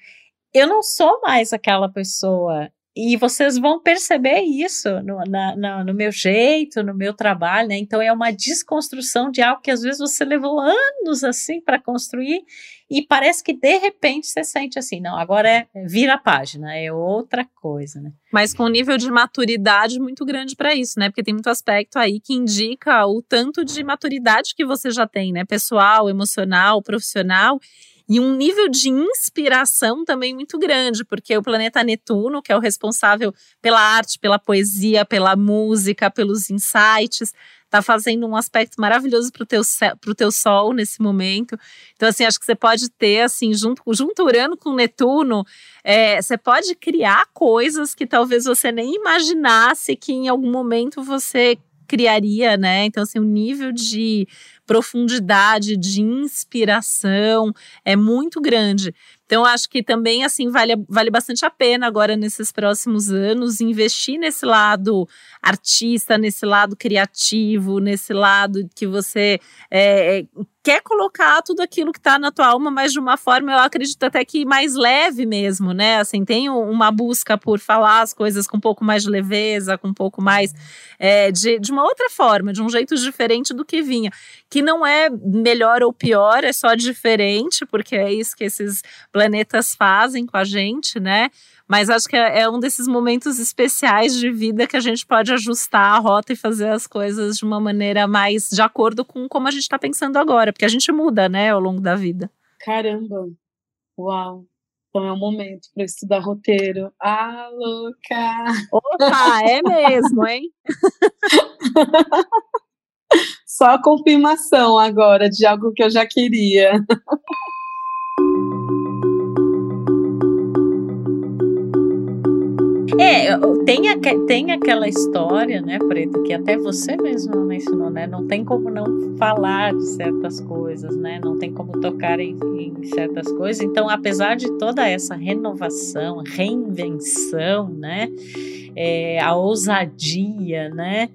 eu não sou mais aquela pessoa. E vocês vão perceber isso no, na, na, no meu jeito, no meu trabalho, né? Então é uma desconstrução de algo que às vezes você levou anos assim para construir e parece que de repente você sente assim, não, agora é, é vira a página, é outra coisa, né? Mas com um nível de maturidade muito grande para isso, né? Porque tem muito aspecto aí que indica o tanto de maturidade que você já tem, né? Pessoal, emocional, profissional e um nível de inspiração também muito grande, porque o planeta Netuno, que é o responsável pela arte, pela poesia, pela música, pelos insights, está fazendo um aspecto maravilhoso para o teu, pro teu Sol nesse momento. Então, assim, acho que você pode ter, assim, junto, junto Urano com Netuno, é, você pode criar coisas que talvez você nem imaginasse que em algum momento você criaria, né? Então, assim, o nível de profundidade, de inspiração é muito grande. Então, acho que também, assim, vale, vale bastante a pena agora, nesses próximos anos, investir nesse lado artista, nesse lado criativo, nesse lado que você é, é quer colocar tudo aquilo que está na tua alma, mas de uma forma, eu acredito até que mais leve mesmo, né? Assim, tem uma busca por falar as coisas com um pouco mais de leveza, com um pouco mais é, de, de uma outra forma, de um jeito diferente do que vinha. Que não é melhor ou pior, é só diferente, porque é isso que esses planetas fazem com a gente, né? Mas acho que é, é, um desses momentos especiais de vida que a gente pode ajustar a rota e fazer as coisas de uma maneira mais de acordo com como a gente está pensando agora, porque a gente muda, né, ao longo da vida. Caramba! Uau! Então é o momento para estudar roteiro. Ah, louca! Opa, é [laughs] mesmo, hein? Só a confirmação agora de algo que eu já queria. É, tem, tem aquela história, né, Preto, que até você mesmo mencionou, né? Não tem como não falar de certas coisas, né? Não tem como tocar em, em certas coisas. Então, apesar de toda essa renovação, reinvenção, né? É, a ousadia, né?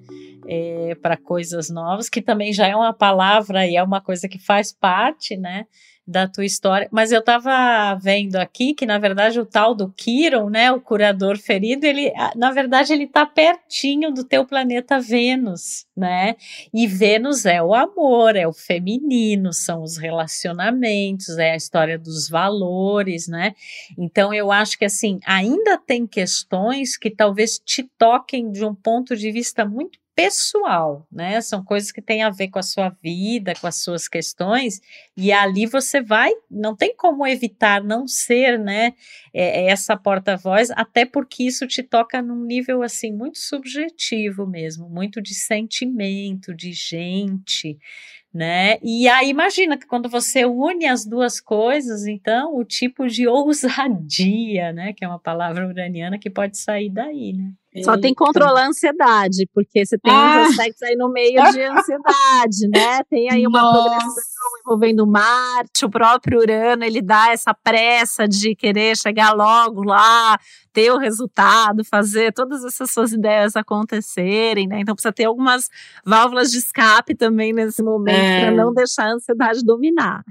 É, para coisas novas, que também já é uma palavra e é uma coisa que faz parte, né? Da tua história. Mas eu estava vendo aqui que, na verdade, o tal do Kiron, né, o curador ferido, ele, na verdade, ele está pertinho do teu planeta Vênus, né? E Vênus é o amor, é o feminino, são os relacionamentos, é a história dos valores, né? Então, eu acho que, assim, ainda tem questões que talvez te toquem de um ponto de vista muito pessoal, né? São coisas que têm a ver com a sua vida, com as suas questões, e ali você vai, não tem como evitar não ser, né, é, é essa porta-voz, até porque isso te toca num nível assim muito subjetivo mesmo, muito de sentimento, de gente, né? E aí imagina que quando você une as duas coisas, então o tipo de [laughs] ousadia, né, que é uma palavra uraniana que pode sair daí, né? Só tem que controlar a ansiedade, porque você tem ah. uns aspectos aí no meio de [laughs] ansiedade, né? Tem aí uma Nossa. progressão envolvendo Marte, o próprio Urano, ele dá essa pressa de querer chegar logo lá, ter o resultado, fazer todas essas suas ideias acontecerem, né? Então precisa ter algumas válvulas de escape também nesse momento é. para não deixar a ansiedade dominar.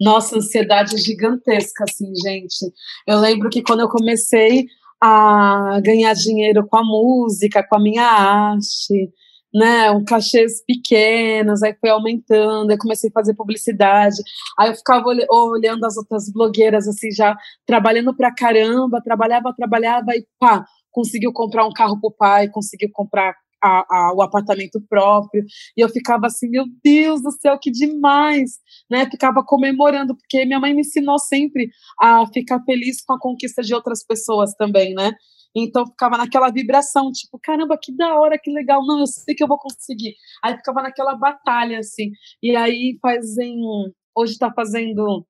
Nossa, ansiedade gigantesca, assim, gente. Eu lembro que quando eu comecei a ganhar dinheiro com a música, com a minha arte, né, um cachês pequenos, aí foi aumentando, aí comecei a fazer publicidade, aí eu ficava olhando as outras blogueiras, assim, já trabalhando pra caramba, trabalhava, trabalhava, e pá, conseguiu comprar um carro pro pai, conseguiu comprar a, a, o apartamento próprio, e eu ficava assim, meu Deus do céu, que demais, né? Ficava comemorando, porque minha mãe me ensinou sempre a ficar feliz com a conquista de outras pessoas também, né? Então ficava naquela vibração, tipo, caramba, que da hora, que legal, não, eu sei que eu vou conseguir. Aí ficava naquela batalha, assim. E aí fazem. Hoje está fazendo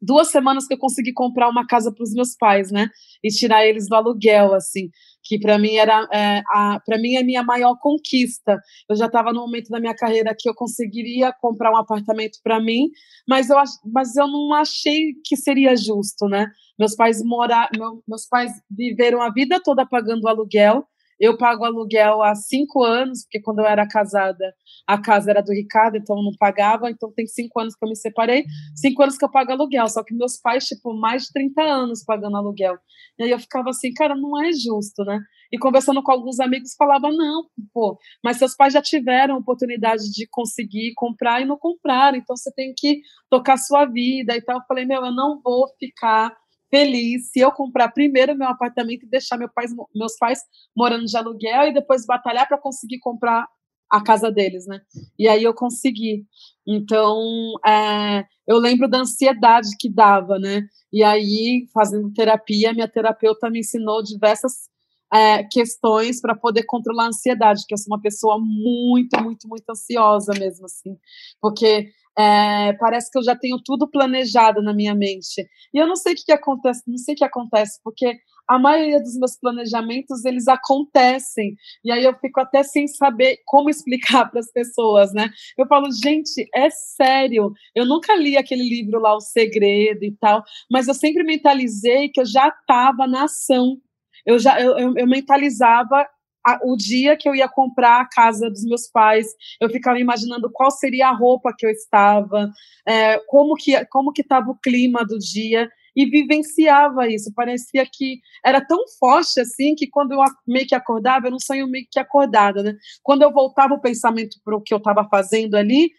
duas semanas que eu consegui comprar uma casa para os meus pais, né? E tirar eles do aluguel, assim, que para mim era é, para mim é a minha maior conquista. Eu já estava no momento da minha carreira que eu conseguiria comprar um apartamento para mim, mas eu mas eu não achei que seria justo, né? Meus pais morar, meu, meus pais viveram a vida toda pagando aluguel eu pago aluguel há cinco anos, porque quando eu era casada, a casa era do Ricardo, então eu não pagava, então tem cinco anos que eu me separei, cinco anos que eu pago aluguel, só que meus pais, tipo, mais de 30 anos pagando aluguel. E aí eu ficava assim, cara, não é justo, né? E conversando com alguns amigos, falava, não, pô, mas seus pais já tiveram oportunidade de conseguir comprar e não compraram, então você tem que tocar sua vida e tal. Eu falei, meu, eu não vou ficar feliz se eu comprar primeiro meu apartamento e deixar meu pai, meus pais morando de aluguel e depois batalhar para conseguir comprar a casa deles, né? E aí eu consegui. Então, é, eu lembro da ansiedade que dava, né? E aí, fazendo terapia, minha terapeuta me ensinou diversas é, questões para poder controlar a ansiedade, que eu sou uma pessoa muito, muito, muito ansiosa mesmo, assim, porque é, parece que eu já tenho tudo planejado na minha mente. E eu não sei o que, que acontece, não sei o que acontece, porque a maioria dos meus planejamentos eles acontecem. E aí eu fico até sem saber como explicar [laughs] para as pessoas, né? Eu falo, gente, é sério. Eu nunca li aquele livro lá, O Segredo e tal, mas eu sempre mentalizei que eu já estava na ação. Eu já eu, eu, eu mentalizava a, o dia que eu ia comprar a casa dos meus pais, eu ficava imaginando qual seria a roupa que eu estava, é, como que como que estava o clima do dia e vivenciava isso. Parecia que era tão forte assim que quando eu meio que acordava, era um sonho meio que acordada, né? Quando eu voltava o pensamento para o que eu estava fazendo ali,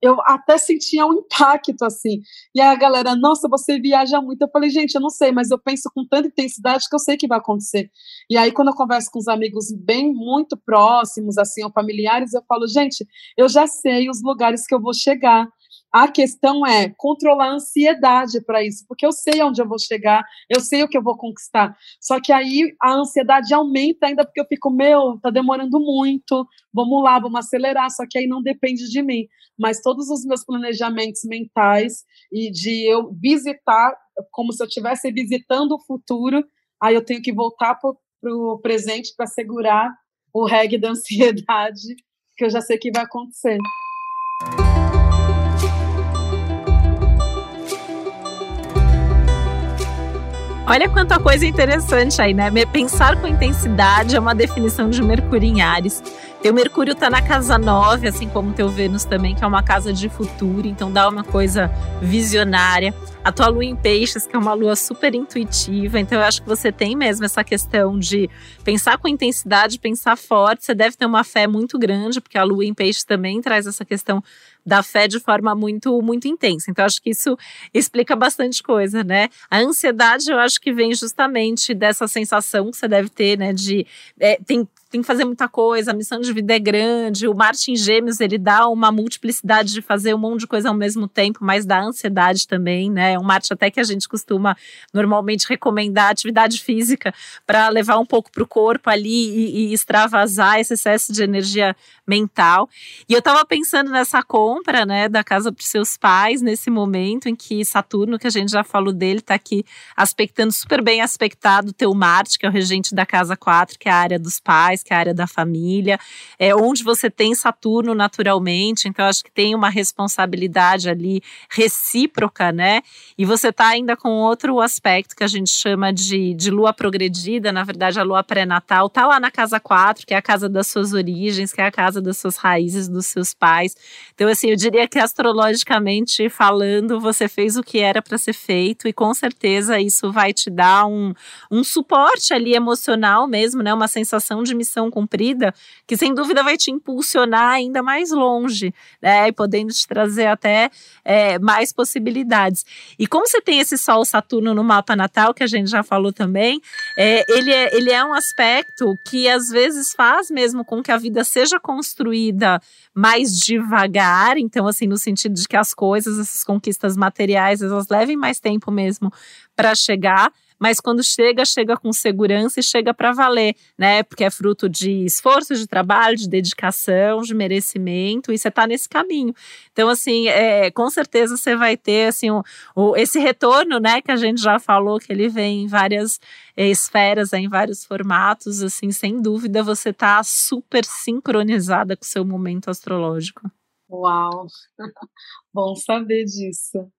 eu até sentia um impacto assim. E a galera, nossa, você viaja muito. Eu falei, gente, eu não sei, mas eu penso com tanta intensidade que eu sei que vai acontecer. E aí quando eu converso com os amigos bem muito próximos assim, ou familiares, eu falo, gente, eu já sei os lugares que eu vou chegar. A questão é controlar a ansiedade para isso, porque eu sei onde eu vou chegar, eu sei o que eu vou conquistar. Só que aí a ansiedade aumenta ainda porque eu fico, meu, tá demorando muito, vamos lá, vamos acelerar. Só que aí não depende de mim. Mas todos os meus planejamentos mentais e de eu visitar, como se eu estivesse visitando o futuro, aí eu tenho que voltar para o presente para segurar o reggae da [laughs] ansiedade, que eu já sei que vai acontecer. Olha quanta coisa interessante aí, né? Pensar com intensidade é uma definição de Mercúrio em Ares. Teu Mercúrio tá na casa 9, assim como teu Vênus também, que é uma casa de futuro, então dá uma coisa visionária. A tua lua em peixes, que é uma lua super intuitiva, então eu acho que você tem mesmo essa questão de pensar com intensidade, pensar forte. Você deve ter uma fé muito grande, porque a lua em peixes também traz essa questão da fé de forma muito, muito intensa. Então, acho que isso explica bastante coisa, né? A ansiedade, eu acho que vem justamente dessa sensação que você deve ter, né? De é, tem tem que fazer muita coisa, a missão de vida é grande. O Marte em Gêmeos, ele dá uma multiplicidade de fazer um monte de coisa ao mesmo tempo, mas dá ansiedade também, né? É um Marte até que a gente costuma normalmente recomendar atividade física para levar um pouco para o corpo ali e, e, extravasar esse excesso de energia mental. E eu estava pensando nessa compra, né, da casa para seus pais, nesse momento em que Saturno, que a gente já falou dele, está aqui aspectando super bem aspectado o teu Marte, que é o regente da casa 4, que é a área dos pais que é a área da família, é onde você tem Saturno naturalmente, então acho que tem uma responsabilidade ali recíproca, né? E você tá ainda com outro aspecto que a gente chama de, de lua progredida, na verdade a lua pré-natal, tá lá na casa 4, que é a casa das suas origens, que é a casa das suas raízes, dos seus pais. Então, assim, eu diria que astrologicamente falando, você fez o que era para ser feito e com certeza isso vai te dar um, um suporte ali emocional mesmo, né? Uma sensação de missão cumprida, que sem dúvida vai te impulsionar ainda mais longe, né? E podendo te trazer até é, mais possibilidades. E como você tem esse Sol Saturno no mapa natal, que a gente já falou também, é, ele, é, ele é um aspecto que às vezes faz mesmo com que a vida seja construída mais devagar, então assim, no sentido de que as coisas, essas conquistas materiais, elas levem mais tempo mesmo para chegar, mas quando chega, chega com segurança e chega para valer, né? Porque é fruto de esforço, de trabalho, de dedicação, de merecimento, e você está nesse caminho. Então, assim, é, com certeza você vai ter assim, o, o, esse retorno, né? Que a gente já falou que ele vem em várias é, esferas, em vários formatos, assim, sem dúvida você está super sincronizada com o seu momento astrológico. Uau! [laughs] Bom saber disso.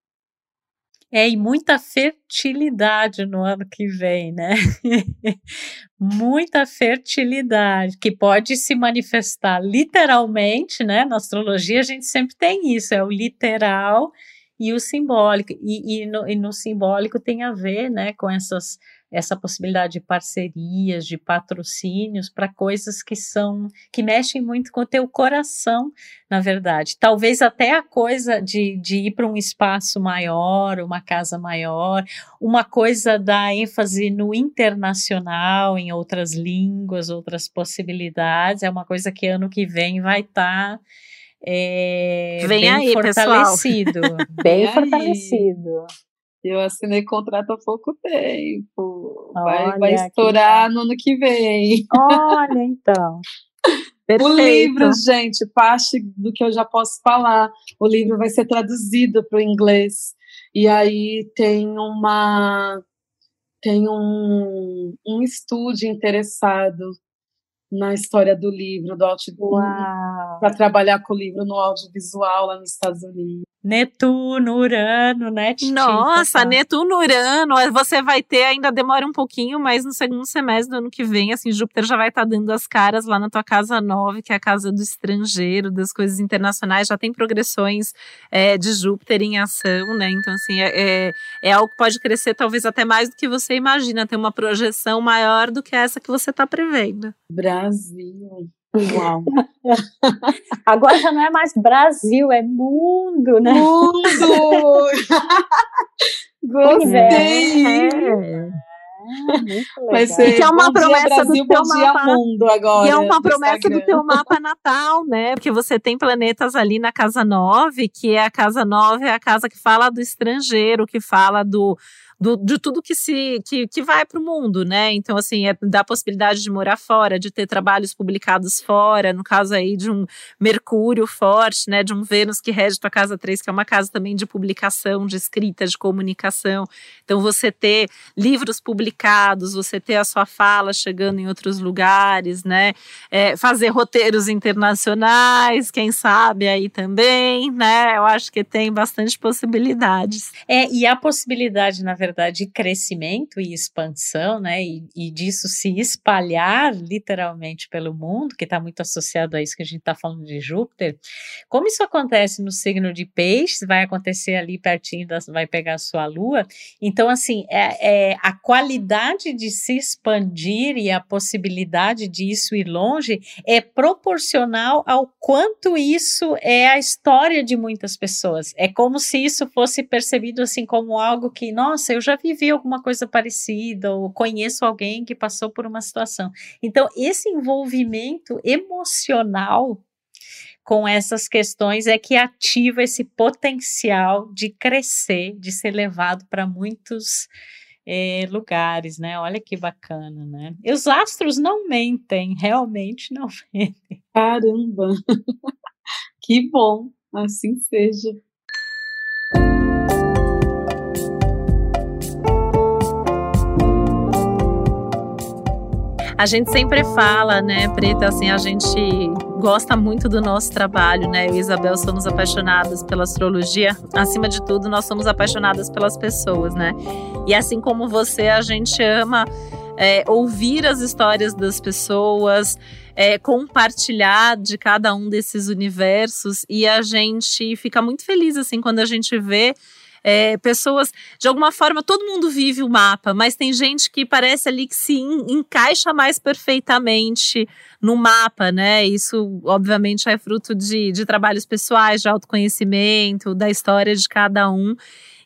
É, e muita fertilidade no ano que vem, né? [laughs] muita fertilidade, que pode se manifestar literalmente, né? Na astrologia a gente sempre tem isso, é o literal e o simbólico. E, e, no, e no simbólico tem a ver, né, com essas essa possibilidade de parcerias, de patrocínios para coisas que são que mexem muito com o teu coração, na verdade. Talvez até a coisa de, de ir para um espaço maior, uma casa maior, uma coisa da ênfase no internacional, em outras línguas, outras possibilidades, é uma coisa que ano que vem vai estar tá, é, Vem bem aí, fortalecido. [laughs] bem fortalecido. Eu assinei contrato há pouco tempo. Vai, vai estourar no ano que vem. Olha, então. [laughs] o livro, gente, parte do que eu já posso falar. O livro vai ser traduzido para o inglês. E aí tem uma tem um, um estúdio interessado na história do livro, do para trabalhar com o livro no audiovisual lá nos Estados Unidos. Netuno, Urano, né? Nossa, tá. Netuno, Urano, você vai ter, ainda demora um pouquinho, mas no segundo semestre do ano que vem, assim, Júpiter já vai estar tá dando as caras lá na tua casa nove, que é a casa do estrangeiro, das coisas internacionais, já tem progressões é, de Júpiter em ação, né? Então, assim, é, é, é, algo que pode crescer talvez até mais do que você imagina, ter uma projeção maior do que essa que você está prevendo. Brasil. Uau. [laughs] Agora já não é mais Brasil, é mundo, né? Mundo! [laughs] Gostei! É. [laughs] Vai ser que é uma promessa Brasil, do teu mapa. Mundo agora. Que é uma promessa Instagram. do teu mapa natal, né? Porque você tem planetas ali na casa 9, que é a casa 9, é a casa que fala do estrangeiro, que fala do do, de tudo que se que, que vai para o mundo, né? Então, assim, é da possibilidade de morar fora, de ter trabalhos publicados fora, no caso aí de um Mercúrio forte, né? De um Vênus que rege tua casa 3, que é uma casa também de publicação, de escrita, de comunicação. Então, você ter livros publicados, você ter a sua fala chegando em outros lugares, né? É, fazer roteiros internacionais, quem sabe aí também, né? Eu acho que tem bastante possibilidades. É, e a possibilidade, na verdade, verdade, de crescimento e expansão, né? E, e disso se espalhar literalmente pelo mundo, que está muito associado a isso que a gente está falando de Júpiter. Como isso acontece no signo de Peixes, vai acontecer ali pertinho, das, vai pegar a sua lua. Então, assim, é, é a qualidade de se expandir e a possibilidade de isso ir longe é proporcional ao quanto isso é a história de muitas pessoas. É como se isso fosse percebido assim como algo que, nossa, eu já vivi alguma coisa parecida, ou conheço alguém que passou por uma situação. Então, esse envolvimento emocional com essas questões é que ativa esse potencial de crescer, de ser levado para muitos é, lugares, né? Olha que bacana, né? E os astros não mentem, realmente não [laughs] mentem. Caramba! [laughs] que bom, assim seja. A gente sempre fala, né, Preta, assim, a gente gosta muito do nosso trabalho, né? Eu e Isabel somos apaixonadas pela astrologia. Acima de tudo, nós somos apaixonadas pelas pessoas, né? E assim como você, a gente ama é, ouvir as histórias das pessoas, é, compartilhar de cada um desses universos e a gente fica muito feliz assim quando a gente vê é, pessoas, de alguma forma, todo mundo vive o mapa, mas tem gente que parece ali que se encaixa mais perfeitamente no mapa, né? Isso, obviamente, é fruto de, de trabalhos pessoais, de autoconhecimento, da história de cada um.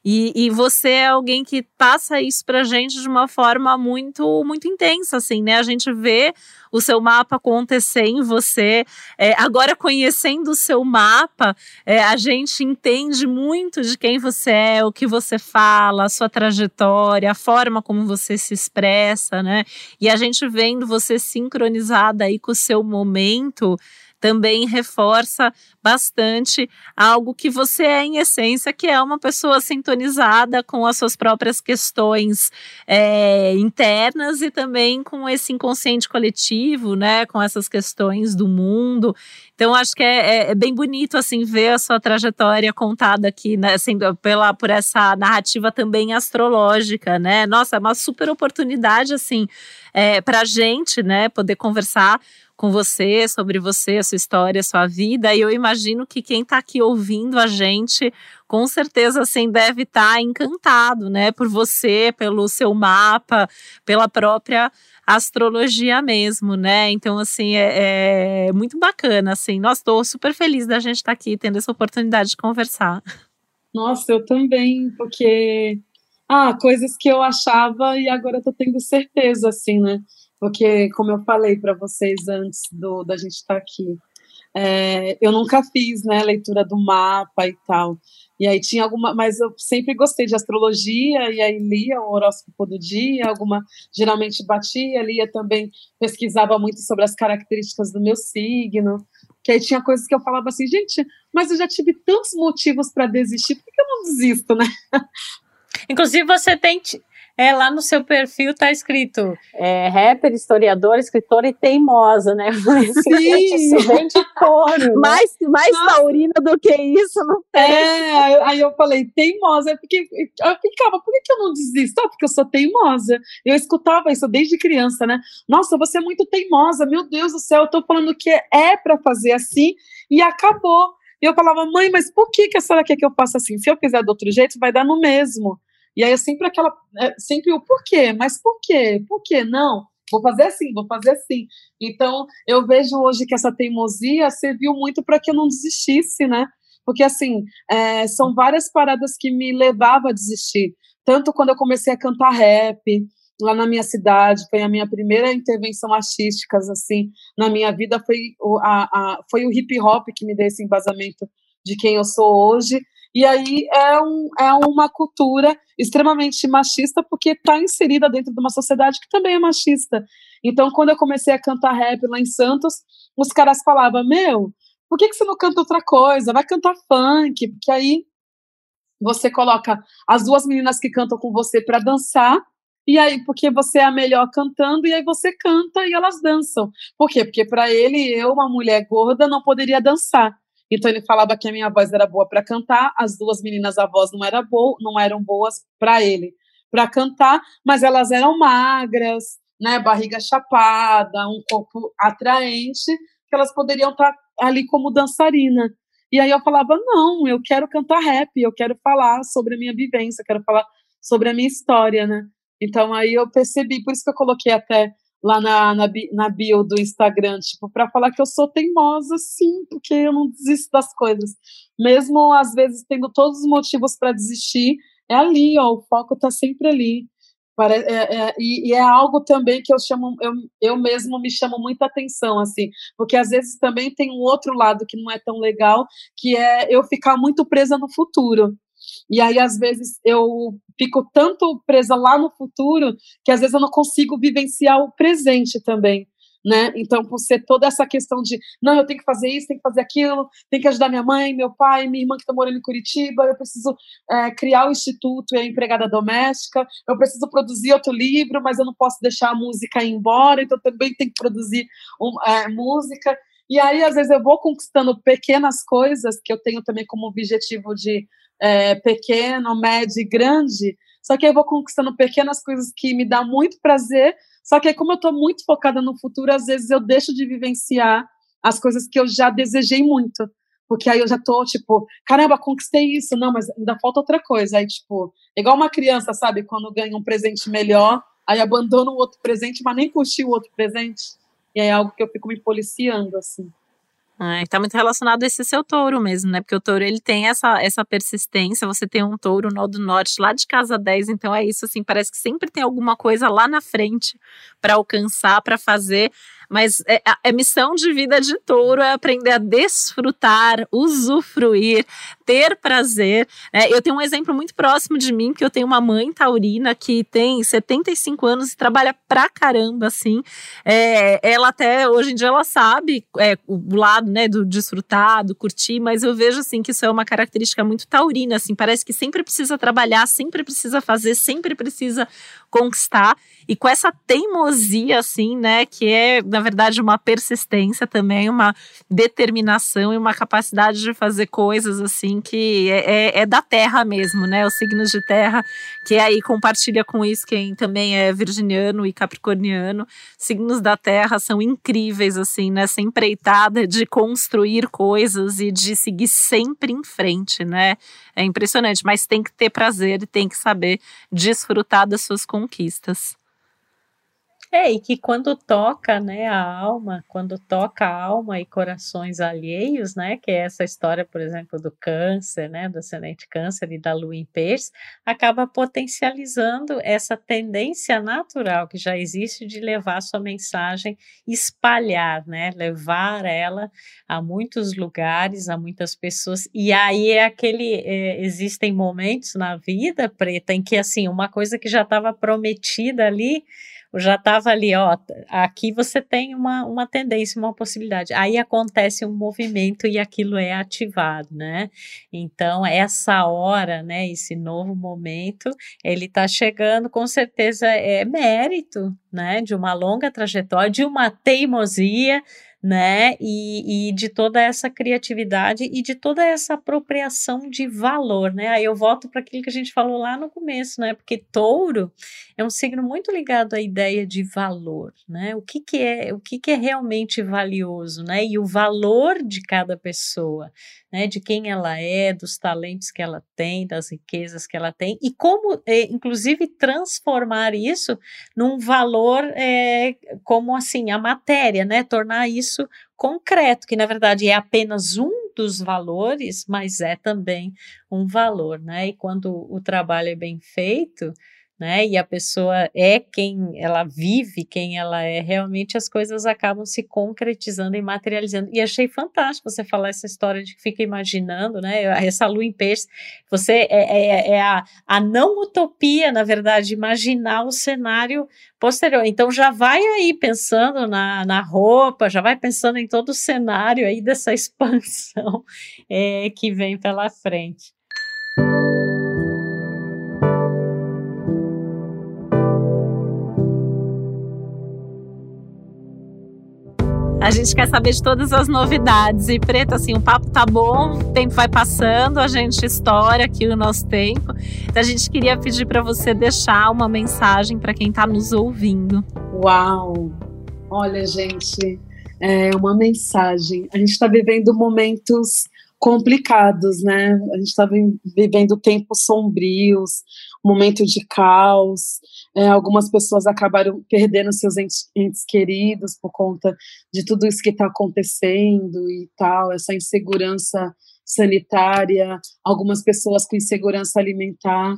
E, e você é alguém que passa isso pra gente de uma forma muito, muito intensa, assim, né? A gente vê o seu mapa acontecer em você. É, agora, conhecendo o seu mapa, é, a gente entende muito de quem você é, o que você fala, a sua trajetória, a forma como você se expressa, né? E a gente vendo você sincronizada aí com o seu momento também reforça bastante algo que você é em essência, que é uma pessoa sintonizada com as suas próprias questões é, internas e também com esse inconsciente coletivo, né? Com essas questões do mundo. Então, acho que é, é, é bem bonito assim ver a sua trajetória contada aqui, né? Assim, pela, por essa narrativa também astrológica, né? Nossa, é uma super oportunidade assim é, para gente, né? Poder conversar com você, sobre você, a sua história, a sua vida. E eu imagino que quem está aqui ouvindo a gente, com certeza, assim, deve estar tá encantado, né, por você, pelo seu mapa, pela própria astrologia mesmo, né? Então, assim, é, é muito bacana, assim. Nossa, estou super feliz da gente estar tá aqui tendo essa oportunidade de conversar. Nossa, eu também, porque ah, coisas que eu achava e agora tô tendo certeza, assim, né? Porque, como eu falei para vocês antes do, da gente estar tá aqui, é, eu nunca fiz né, leitura do mapa e tal. E aí tinha alguma, mas eu sempre gostei de astrologia, e aí lia o horóscopo do dia, alguma, geralmente batia, lia também, pesquisava muito sobre as características do meu signo, que aí tinha coisas que eu falava assim, gente, mas eu já tive tantos motivos para desistir, por que eu não desisto, né? Inclusive, você tem, é, lá no seu perfil tá escrito é, rapper, historiadora, escritora e teimosa, né? [laughs] Sim. De touro. Né? Mais, mais taurina do que isso, não tem. É, aí eu falei, teimosa, é porque eu ficava, por que, que eu não desisto? Ah, porque eu sou teimosa. Eu escutava isso desde criança, né? Nossa, você é muito teimosa, meu Deus do céu, eu tô falando que é para fazer assim e acabou. E eu falava, mãe, mas por que, que a senhora quer que eu faça assim? Se eu fizer do outro jeito, vai dar no mesmo. E aí é sempre aquela, é sempre o porquê, mas por quê? Por quê? Não, vou fazer assim, vou fazer assim. Então, eu vejo hoje que essa teimosia serviu muito para que eu não desistisse, né? Porque, assim, é, são várias paradas que me levavam a desistir. Tanto quando eu comecei a cantar rap, lá na minha cidade, foi a minha primeira intervenção artística, assim, na minha vida, foi o, a, a, foi o hip hop que me deu esse embasamento de quem eu sou hoje, e aí é, um, é uma cultura extremamente machista, porque está inserida dentro de uma sociedade que também é machista. Então, quando eu comecei a cantar rap lá em Santos, os caras falavam: Meu, por que, que você não canta outra coisa? Vai cantar funk, porque aí você coloca as duas meninas que cantam com você para dançar, e aí, porque você é a melhor cantando, e aí você canta e elas dançam. Por quê? Porque para ele, eu, uma mulher gorda, não poderia dançar. Então ele falava que a minha voz era boa para cantar, as duas meninas a voz não era boa, não eram boas para ele para cantar, mas elas eram magras, né, barriga chapada, um corpo atraente, que elas poderiam estar tá ali como dançarina. E aí eu falava: "Não, eu quero cantar rap, eu quero falar sobre a minha vivência, quero falar sobre a minha história, né?" Então aí eu percebi, por isso que eu coloquei até lá na, na, na bio do Instagram, tipo, para falar que eu sou teimosa, sim, porque eu não desisto das coisas. Mesmo às vezes tendo todos os motivos para desistir, é ali, ó, o foco está sempre ali. Para, é, é, e, e, é algo também que eu chamo, eu, eu mesmo me chamo muita atenção, assim, porque às vezes também tem um outro lado que não é tão legal, que é eu ficar muito presa no futuro. E aí, às vezes, eu fico tanto presa lá no futuro que às vezes eu não consigo vivenciar o presente também. Né? Então, por ser toda essa questão de não, eu tenho que fazer isso, tenho que fazer aquilo, tenho que ajudar minha mãe, meu pai, minha irmã que está morando em Curitiba, eu preciso é, criar o instituto e a empregada doméstica, eu preciso produzir outro livro, mas eu não posso deixar a música ir embora, então também tenho que produzir um, é, música. E aí, às vezes, eu vou conquistando pequenas coisas que eu tenho também como objetivo de é, pequeno, médio e grande. Só que eu vou conquistando pequenas coisas que me dão muito prazer. Só que aí, como eu estou muito focada no futuro, às vezes eu deixo de vivenciar as coisas que eu já desejei muito. Porque aí eu já tô, tipo, caramba, conquistei isso. Não, mas ainda falta outra coisa. Aí, tipo, igual uma criança, sabe? Quando ganha um presente melhor, aí abandona o outro presente, mas nem curtiu o outro presente. E é algo que eu fico me policiando, assim. É, tá muito relacionado a esse seu touro mesmo, né? Porque o touro ele tem essa, essa persistência. Você tem um touro no do norte lá de casa 10, então é isso assim, parece que sempre tem alguma coisa lá na frente para alcançar, para fazer. Mas é, a, a missão de vida de touro é aprender a desfrutar, usufruir, ter prazer. Né? Eu tenho um exemplo muito próximo de mim, que eu tenho uma mãe taurina que tem 75 anos e trabalha pra caramba, assim. É, ela até, hoje em dia, ela sabe é, o lado, né, do desfrutar, do curtir, mas eu vejo, assim, que isso é uma característica muito taurina, assim, parece que sempre precisa trabalhar, sempre precisa fazer, sempre precisa conquistar. E com essa teimosia, assim, né, que é, na verdade, uma persistência também, uma determinação e uma capacidade de fazer coisas, assim, que é, é, é da terra mesmo, né, os signos de terra, que aí compartilha com isso quem também é virginiano e capricorniano. Signos da terra são incríveis, assim, nessa empreitada de construir coisas e de seguir sempre em frente, né, é impressionante, mas tem que ter prazer e tem que saber desfrutar das suas conquistas. É, e que quando toca, né, a alma, quando toca a alma e corações alheios, né, que é essa história, por exemplo, do câncer, né, do ascendente câncer e da lua em peixe, acaba potencializando essa tendência natural que já existe de levar sua mensagem, espalhar, né, levar ela a muitos lugares, a muitas pessoas, e aí é aquele, é, existem momentos na vida, Preta, em que, assim, uma coisa que já estava prometida ali, já estava ali, ó, aqui você tem uma, uma tendência, uma possibilidade. Aí acontece um movimento e aquilo é ativado, né? Então, essa hora, né, esse novo momento, ele está chegando, com certeza é mérito, né, de uma longa trajetória, de uma teimosia, né? E, e, de toda essa criatividade e de toda essa apropriação de valor, né? Aí eu volto para aquilo que a gente falou lá no começo, né? Porque touro é um signo muito ligado à ideia de valor, né? O que, que é o que, que é realmente valioso, né? E o valor de cada pessoa, né? De quem ela é, dos talentos que ela tem, das riquezas que ela tem e como, é, inclusive, transformar isso num valor é, como assim a matéria, né? Tornar isso concreto, que na verdade é apenas um dos valores, mas é também um valor, né? E quando o trabalho é bem feito, né? E a pessoa é quem ela vive, quem ela é, realmente as coisas acabam se concretizando e materializando. E achei fantástico você falar essa história de que fica imaginando, né? Essa lua em peixe, você é, é, é a, a não utopia, na verdade, imaginar o cenário posterior. Então já vai aí pensando na, na roupa, já vai pensando em todo o cenário aí dessa [laughs] expansão é, que vem pela frente. A gente quer saber de todas as novidades. E, Preta, assim, o papo tá bom, o tempo vai passando, a gente estoura aqui o nosso tempo. Então, a gente queria pedir para você deixar uma mensagem para quem está nos ouvindo. Uau! Olha, gente, é uma mensagem. A gente está vivendo momentos complicados, né? A gente está vivendo tempos sombrios, momento de caos. É, algumas pessoas acabaram perdendo seus entes, entes, queridos por conta de tudo isso que está acontecendo e tal, essa insegurança sanitária, algumas pessoas com insegurança alimentar.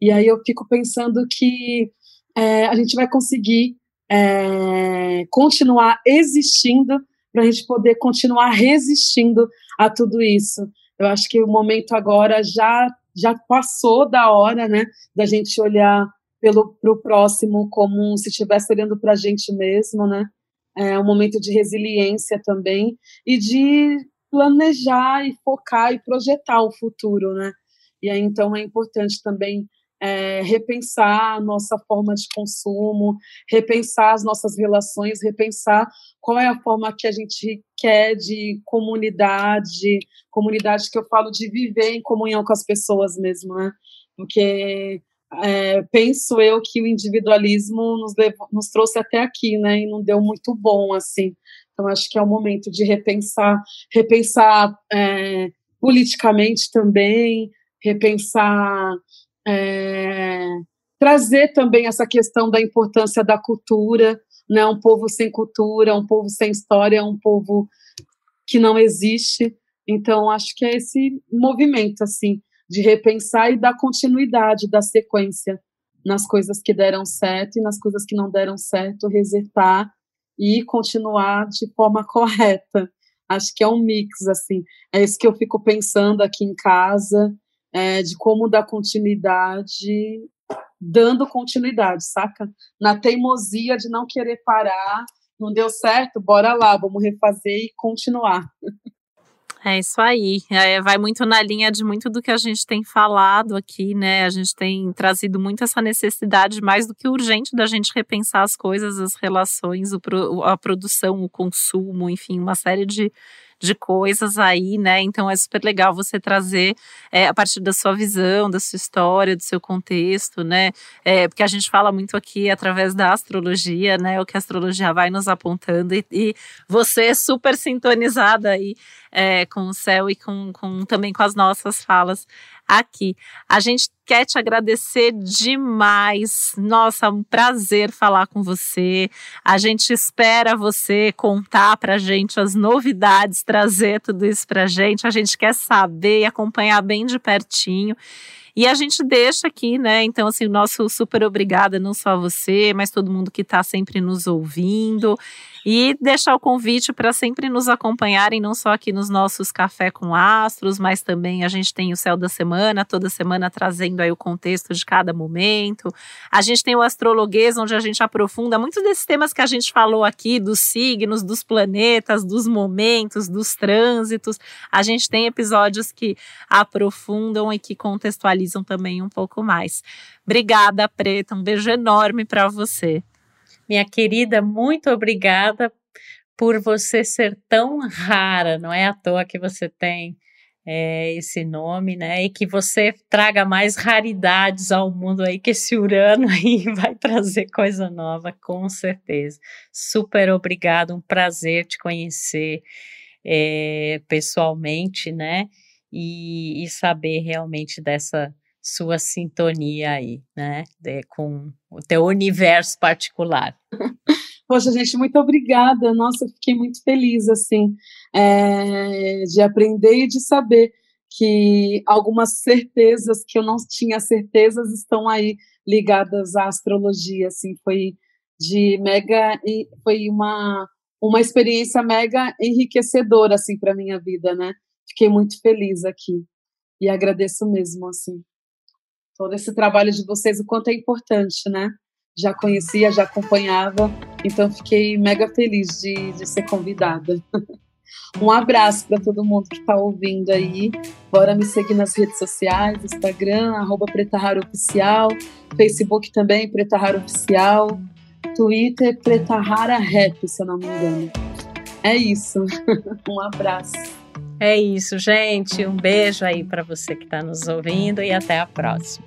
E aí eu fico pensando que é, a gente vai conseguir é, continuar existindo para a gente poder continuar resistindo a tudo isso. Eu acho que o momento agora já já passou da hora, né, da gente olhar pelo pro próximo como se estivesse olhando para a gente mesmo, né? É um momento de resiliência também e de planejar e focar e projetar o futuro, né? E aí então é importante também é, repensar a nossa forma de consumo, repensar as nossas relações, repensar qual é a forma que a gente quer de comunidade, comunidade que eu falo de viver em comunhão com as pessoas mesmo, né? Porque é, penso eu que o individualismo nos, levou, nos trouxe até aqui, né? E não deu muito bom, assim. Então, acho que é o momento de repensar, repensar é, politicamente também, repensar, é, trazer também essa questão da importância da cultura, né? Um povo sem cultura, um povo sem história, um povo que não existe. Então, acho que é esse movimento, assim, de repensar e dar continuidade, dar sequência nas coisas que deram certo e nas coisas que não deram certo, resetar e continuar de forma [laughs] correta, Acho que é um mix, assim. É isso que eu fico pensando aqui em casa, é, de como dar continuidade, dando continuidade, saca? Na teimosia de não querer parar, não deu certo, bora lá, vamos refazer e continuar. [laughs] É isso aí. É, vai muito na linha de muito do que a gente tem falado aqui, né? A gente tem trazido muito essa necessidade, mais do que urgente, da gente repensar as coisas, as relações, a produção, o consumo, enfim, uma série de de coisas aí, né? Então é super legal você trazer é, a partir da sua visão, da sua história, do seu contexto, né? É, porque a gente fala muito aqui através da astrologia, né? O que a astrologia vai nos apontando e, e você é super sintonizada aí é, com o céu e com, com também com as nossas falas aqui. A gente quer te agradecer demais. Nossa, um prazer falar com você. A gente espera você contar pra gente as novidades, trazer tudo isso pra gente. A gente quer saber e acompanhar bem de pertinho. E a gente deixa aqui, né? Então, assim, o nosso super obrigada, não só a você, mas todo mundo que está sempre nos ouvindo. E deixar o convite para sempre nos acompanharem, não só aqui nos nossos Café com Astros, mas também a gente tem o Céu da Semana, toda semana trazendo aí o contexto de cada momento. A gente tem o Astrologuês, onde a gente aprofunda muitos desses temas que a gente falou aqui, dos signos, dos planetas, dos momentos, dos trânsitos. A gente tem episódios que aprofundam e que contextualizam também um pouco mais. Obrigada, Preta. Um beijo enorme para você. Minha querida, muito obrigada por você ser tão rara, não é à toa que você tem é, esse nome, né? E que você traga mais raridades ao mundo aí, que esse Urano [laughs] aí vai trazer coisa nova, com certeza. Super obrigado, um prazer te conhecer é, pessoalmente, né? E, e saber realmente dessa sua sintonia aí, né, de, com o teu universo particular. [laughs] Poxa, gente, muito obrigada. Nossa, eu fiquei muito feliz, assim, é, de aprender e de saber que algumas certezas que eu não tinha certezas estão aí ligadas à astrologia, assim, foi de mega, foi uma uma experiência mega enriquecedora, assim, para minha vida, né? Fiquei muito feliz aqui e agradeço mesmo, assim todo esse trabalho de vocês, o quanto é importante, né? Já conhecia, já acompanhava, então fiquei mega feliz de, de ser convidada. [laughs] Um abraço para todo mundo que está ouvindo aí. Bora me seguir nas redes sociais, Instagram, arroba Preta Rara Oficial, Facebook também, Preta Rara Oficial, Twitter, Preta Rara Rap, se eu não me engano. É isso. [laughs] um abraço. É isso, gente. Um beijo aí para você que está nos ouvindo e até a próxima.